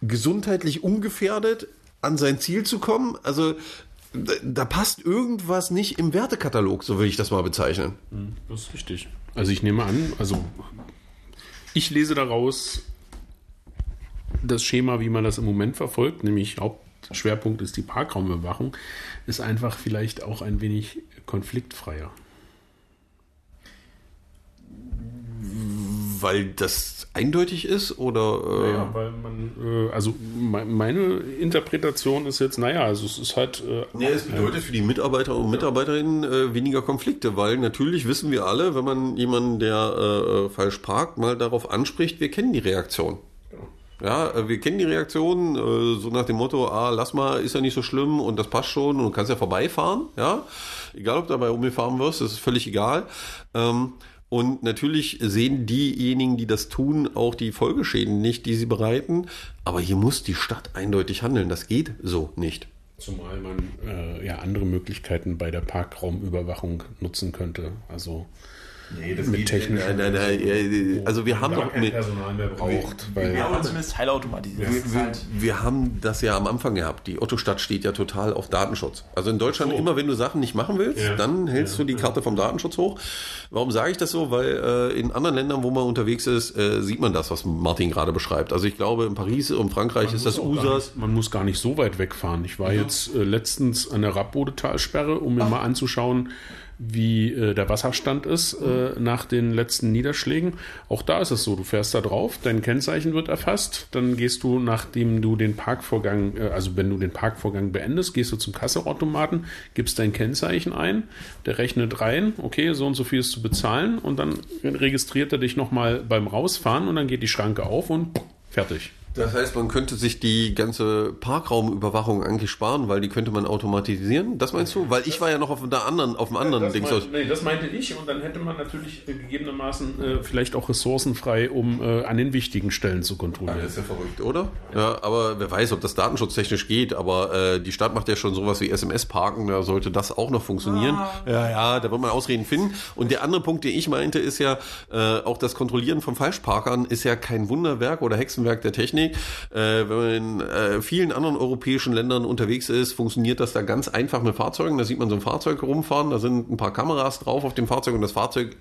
gesundheitlich ungefährdet an sein Ziel zu kommen. Also da, da passt irgendwas nicht im Wertekatalog, so will ich das mal bezeichnen. Das ist richtig. Also ich nehme an, also ich lese daraus das Schema, wie man das im Moment verfolgt, nämlich Hauptschwerpunkt ist die Parkraumüberwachung, ist einfach vielleicht auch ein wenig konfliktfreier. Weil das eindeutig ist oder äh, Ja, weil man, äh, also me- meine Interpretation ist jetzt, naja, also es ist halt, äh, Ja, es bedeutet für die Mitarbeiter und Mitarbeiterinnen äh, weniger Konflikte, weil natürlich wissen wir alle, wenn man jemanden, der äh, äh, falsch parkt, mal darauf anspricht, wir kennen die Reaktion. Ja, äh, wir kennen die Reaktion, so nach dem Motto, ah, lass mal, ist ja nicht so schlimm und das passt schon und du kannst ja vorbeifahren, ja. Egal, ob du dabei umgefahren wirst, das ist völlig egal. Ähm, und natürlich sehen diejenigen, die das tun, auch die Folgeschäden nicht, die sie bereiten. Aber hier muss die Stadt eindeutig handeln. Das geht so nicht. zumal man äh, ja andere Möglichkeiten bei der Parkraumüberwachung nutzen könnte. Also mit Technik. Nein, nein, nein, also wir haben doch mit, Personal mehr braucht, weil Ja, oder zumindest teilautomatisiert. Das ist wir, halt- wir haben das ja am Anfang gehabt. Die Otto-Stadt steht ja total auf Datenschutz. Also in Deutschland immer, wenn du Sachen nicht machen willst, Ja. dann hältst du die Karte vom Datenschutz hoch. Warum sage ich das so? Weil äh, in anderen Ländern, wo man unterwegs ist, äh, sieht man das, was Martin gerade beschreibt. Also ich glaube, in Paris und Frankreich ist das USAs. nicht, man muss gar nicht so weit wegfahren. Ich war jetzt äh, letztens an der Rappbodetalsperre, um mir mal anzuschauen, wie äh, der Wasserstand ist äh, nach den letzten Niederschlägen. Auch da ist es so, du fährst da drauf, dein Kennzeichen wird erfasst, dann gehst du, nachdem du den Parkvorgang, äh, also wenn du den Parkvorgang beendest, gehst du zum Kasseautomaten, gibst dein Kennzeichen ein, der rechnet rein, okay, so und so viel ist zu bezahlen und dann registriert er dich nochmal beim Rausfahren und dann geht die Schranke auf und fertig. Das heißt, man könnte sich die ganze Parkraumüberwachung eigentlich sparen, weil die könnte man automatisieren. Das meinst du? Weil ich war ja noch auf der anderen, auf dem anderen das, Dings mein, aus. nee, das meinte ich und dann hätte man natürlich gegebenermaßen äh, vielleicht auch ressourcenfrei, um äh, an den wichtigen Stellen zu kontrollieren. Das ist ja verrückt, oder? Ja, aber wer weiß, ob das datenschutztechnisch geht, aber äh, die Stadt macht ja schon sowas wie SMS-Parken, da sollte das auch noch funktionieren. Ja, ja, da wird man Ausreden finden. Und der andere Punkt, den ich meinte, ist ja, äh, auch das Kontrollieren von Falschparkern ist ja kein Wunderwerk oder Hexenwerk der Technik. Äh, wenn man in äh, vielen anderen europäischen Ländern unterwegs ist, funktioniert das da ganz einfach mit Fahrzeugen. Da sieht man so ein Fahrzeug rumfahren, da sind ein paar Kameras drauf auf dem Fahrzeug und das Fahrzeug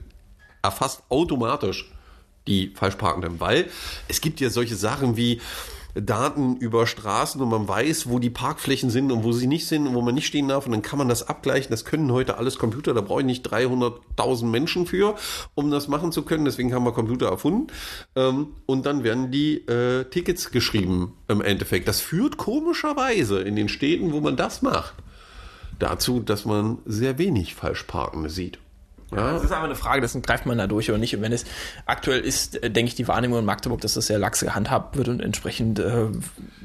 erfasst automatisch die Falschparkenden, weil es gibt ja solche Sachen wie Daten über Straßen und man weiß, wo die Parkflächen sind und wo sie nicht sind und wo man nicht stehen darf und dann kann man das abgleichen. Das können heute alles Computer, da brauche ich nicht 300.000 Menschen für, um das machen zu können. Deswegen haben wir Computer erfunden ähm, und dann werden die äh, Tickets geschrieben im Endeffekt. Das führt komischerweise in den Städten, wo man das macht, dazu, dass man sehr wenig Falschparkende sieht. Ja, Das ist einfach eine Frage, dessen greift man da durch oder nicht. Und wenn es aktuell ist, äh, denke ich, die Wahrnehmung in Magdeburg, dass das sehr lax gehandhabt wird und entsprechend äh,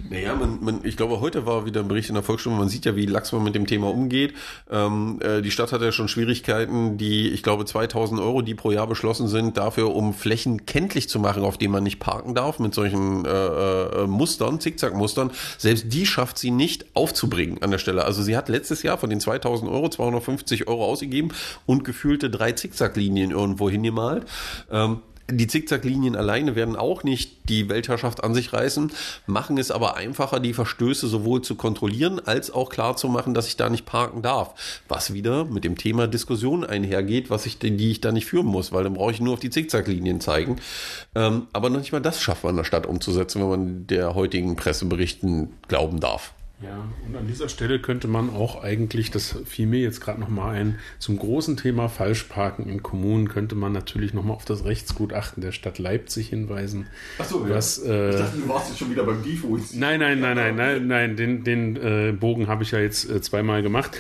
Naja, man, man, ich glaube, heute war wieder ein Bericht in der Volksstunde, man sieht ja, wie lax man mit dem Thema umgeht. Ähm, äh, die Stadt hat ja schon Schwierigkeiten, die, ich glaube, 2000 Euro, die pro Jahr beschlossen sind, dafür, um Flächen kenntlich zu machen, auf denen man nicht parken darf, mit solchen äh, äh, Mustern, Zickzackmustern. Selbst die schafft sie nicht aufzubringen an der Stelle. Also sie hat letztes Jahr von den 2000 Euro 250 Euro ausgegeben und gefühlte drei Zickzacklinien irgendwo hingemalt. Ähm, die Zickzacklinien alleine werden auch nicht die Weltherrschaft an sich reißen, machen es aber einfacher, die Verstöße sowohl zu kontrollieren, als auch klar zu machen, dass ich da nicht parken darf. Was wieder mit dem Thema Diskussion einhergeht, was ich, die ich da nicht führen muss, weil dann brauche ich nur auf die Zickzacklinien zeigen. Ähm, aber noch nicht mal das schafft man in der Stadt umzusetzen, wenn man der heutigen Presseberichten glauben darf. Ja, und an dieser Stelle könnte man auch eigentlich, das fiel mir jetzt gerade nochmal ein, zum großen Thema Falschparken in Kommunen könnte man natürlich nochmal auf das Rechtsgutachten der Stadt Leipzig hinweisen. Achso, was, äh, ich dachte, du warst jetzt schon wieder beim Default. Nein, nein, nein, nein, nein, nein, den, den äh, Bogen habe ich ja jetzt äh, zweimal gemacht.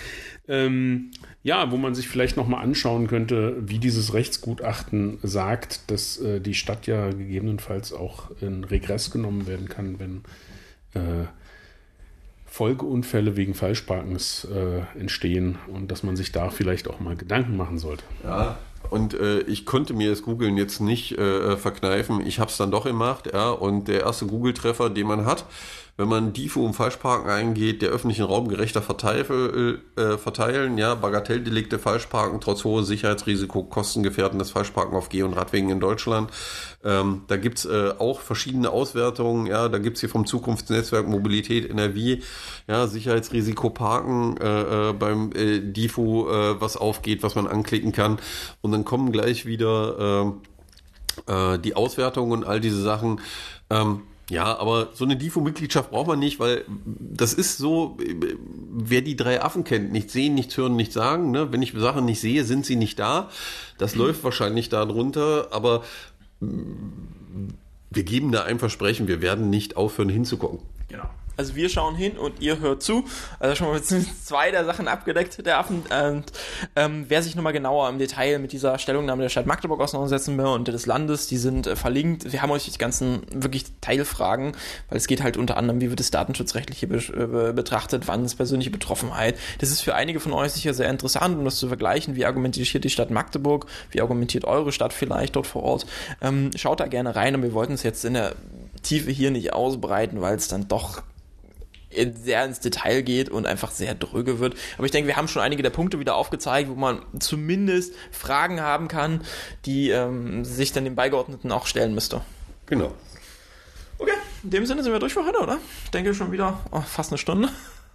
Ähm, ja, wo man sich vielleicht nochmal anschauen könnte, wie dieses Rechtsgutachten sagt, dass äh, die Stadt ja gegebenenfalls auch in Regress genommen werden kann, wenn äh, Folgeunfälle wegen Falschparkens äh, entstehen und dass man sich da vielleicht auch mal Gedanken machen sollte. Ja, und äh, ich konnte mir das Googeln jetzt nicht äh, verkneifen. Ich habe es dann doch gemacht, ja. Und der erste Google-Treffer, den man hat, wenn man DIFO um Falschparken eingeht, der öffentlichen Raum gerechter verteil, äh, verteilen, ja, Bagatelldelikte, Falschparken, trotz hohes Sicherheitsrisiko, kostengefährdendes Falschparken auf Geh- und Radwegen in Deutschland. Ähm, da gibt's äh, auch verschiedene Auswertungen, ja, da gibt's hier vom Zukunftsnetzwerk Mobilität NRW, ja, Sicherheitsrisiko Parken äh, äh, beim äh, DIFO, äh, was aufgeht, was man anklicken kann. Und dann kommen gleich wieder äh, äh, die Auswertungen und all diese Sachen. Ähm, ja, aber so eine DIFO-Mitgliedschaft braucht man nicht, weil das ist so, wer die drei Affen kennt, nichts sehen, nichts hören, nichts sagen. Ne? Wenn ich Sachen nicht sehe, sind sie nicht da. Das läuft wahrscheinlich da drunter, aber wir geben da ein Versprechen, wir werden nicht aufhören hinzugucken. Genau. Also wir schauen hin und ihr hört zu. Also schon mal zwei der Sachen abgedeckt, der Affen. Und ähm, wer sich nochmal genauer im Detail mit dieser Stellungnahme der Stadt Magdeburg auseinandersetzen will und des Landes, die sind äh, verlinkt. Wir haben euch die ganzen wirklich Teilfragen, weil es geht halt unter anderem, wie wird das Datenschutzrechtliche be betrachtet, wann ist persönliche Betroffenheit. Das ist für einige von euch sicher sehr interessant, um das zu vergleichen. Wie argumentiert hier die Stadt Magdeburg? Wie argumentiert eure Stadt vielleicht dort vor Ort? Ähm, schaut da gerne rein und wir wollten es jetzt in der Tiefe hier nicht ausbreiten, weil es dann doch sehr ins Detail geht und einfach sehr dröge wird. Aber ich denke, wir haben schon einige der Punkte wieder aufgezeigt, wo man zumindest Fragen haben kann, die ähm, sich dann dem Beigeordneten auch stellen müsste. Genau. Okay, in dem Sinne sind wir durch für heute, oder? Ich denke schon wieder oh, fast eine Stunde.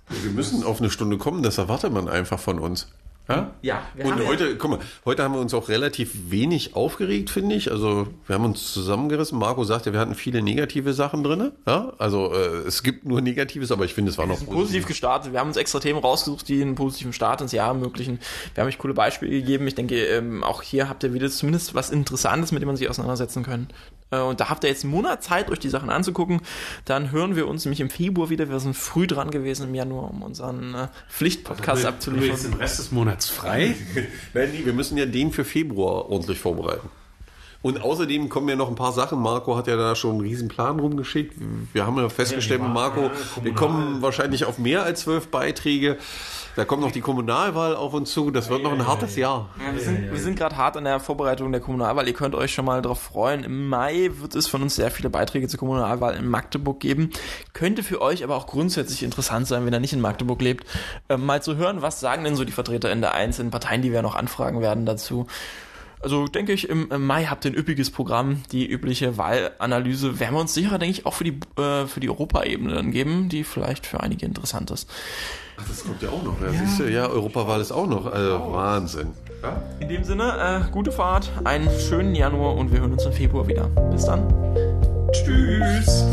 Wir müssen auf eine Stunde kommen, das erwartet man einfach von uns. Ja, ja und heute, ja guck mal, heute haben wir uns auch relativ wenig aufgeregt, finde ich. Also wir haben uns zusammengerissen. Marco sagte, wir hatten viele negative Sachen drin. Ja, also äh, es gibt nur Negatives, aber ich finde, es war noch positiv. positiv gestartet. Wir haben uns extra Themen rausgesucht, die einen positiven Start ins Jahr ermöglichen. Wir haben euch coole Beispiele gegeben. Ich denke, ähm, auch hier habt ihr wieder zumindest was Interessantes, mit dem man sich auseinandersetzen können. Äh, und da habt ihr jetzt einen Monat Zeit, euch die Sachen anzugucken. Dann hören wir uns nämlich im Februar wieder. Wir sind früh dran gewesen im Januar, um unseren äh, Pflichtpodcast also, abzuliefern. Jetzt den Rest des Monats frei? Nein, nee, wir müssen ja den für Februar ordentlich vorbereiten. Und außerdem kommen ja noch ein paar Sachen. Marco hat ja da schon einen riesen Plan rumgeschickt. Wir haben ja festgestellt mit Marco, wir kommen wahrscheinlich auf mehr als zwölf Beiträge. Da kommt noch die Kommunalwahl auf uns zu. Das wird noch ein hartes Jahr. Ja, wir sind, wir sind gerade hart an der Vorbereitung der Kommunalwahl. Ihr könnt euch schon mal darauf freuen. Im Mai wird es von uns sehr viele Beiträge zur Kommunalwahl in Magdeburg geben. Könnte für euch aber auch grundsätzlich interessant sein, wenn ihr nicht in Magdeburg lebt, äh, mal zu hören, was sagen denn so die Vertreter in der einzelnen Parteien, die wir noch anfragen werden dazu. Also denke ich, im, Mai habt ihr ein üppiges Programm. Die übliche Wahlanalyse werden wir uns sicher, denke ich, auch für die, äh, für die Europaebene dann geben, die vielleicht für einige interessant ist. Ach, das kommt ja auch noch. Ja, ja. Siehst du, ja, Europawahl ist auch noch. Also Wahnsinn. Ja? In dem Sinne, äh, gute Fahrt, einen schönen Januar und wir hören uns im Februar wieder. Bis dann. Tschüss.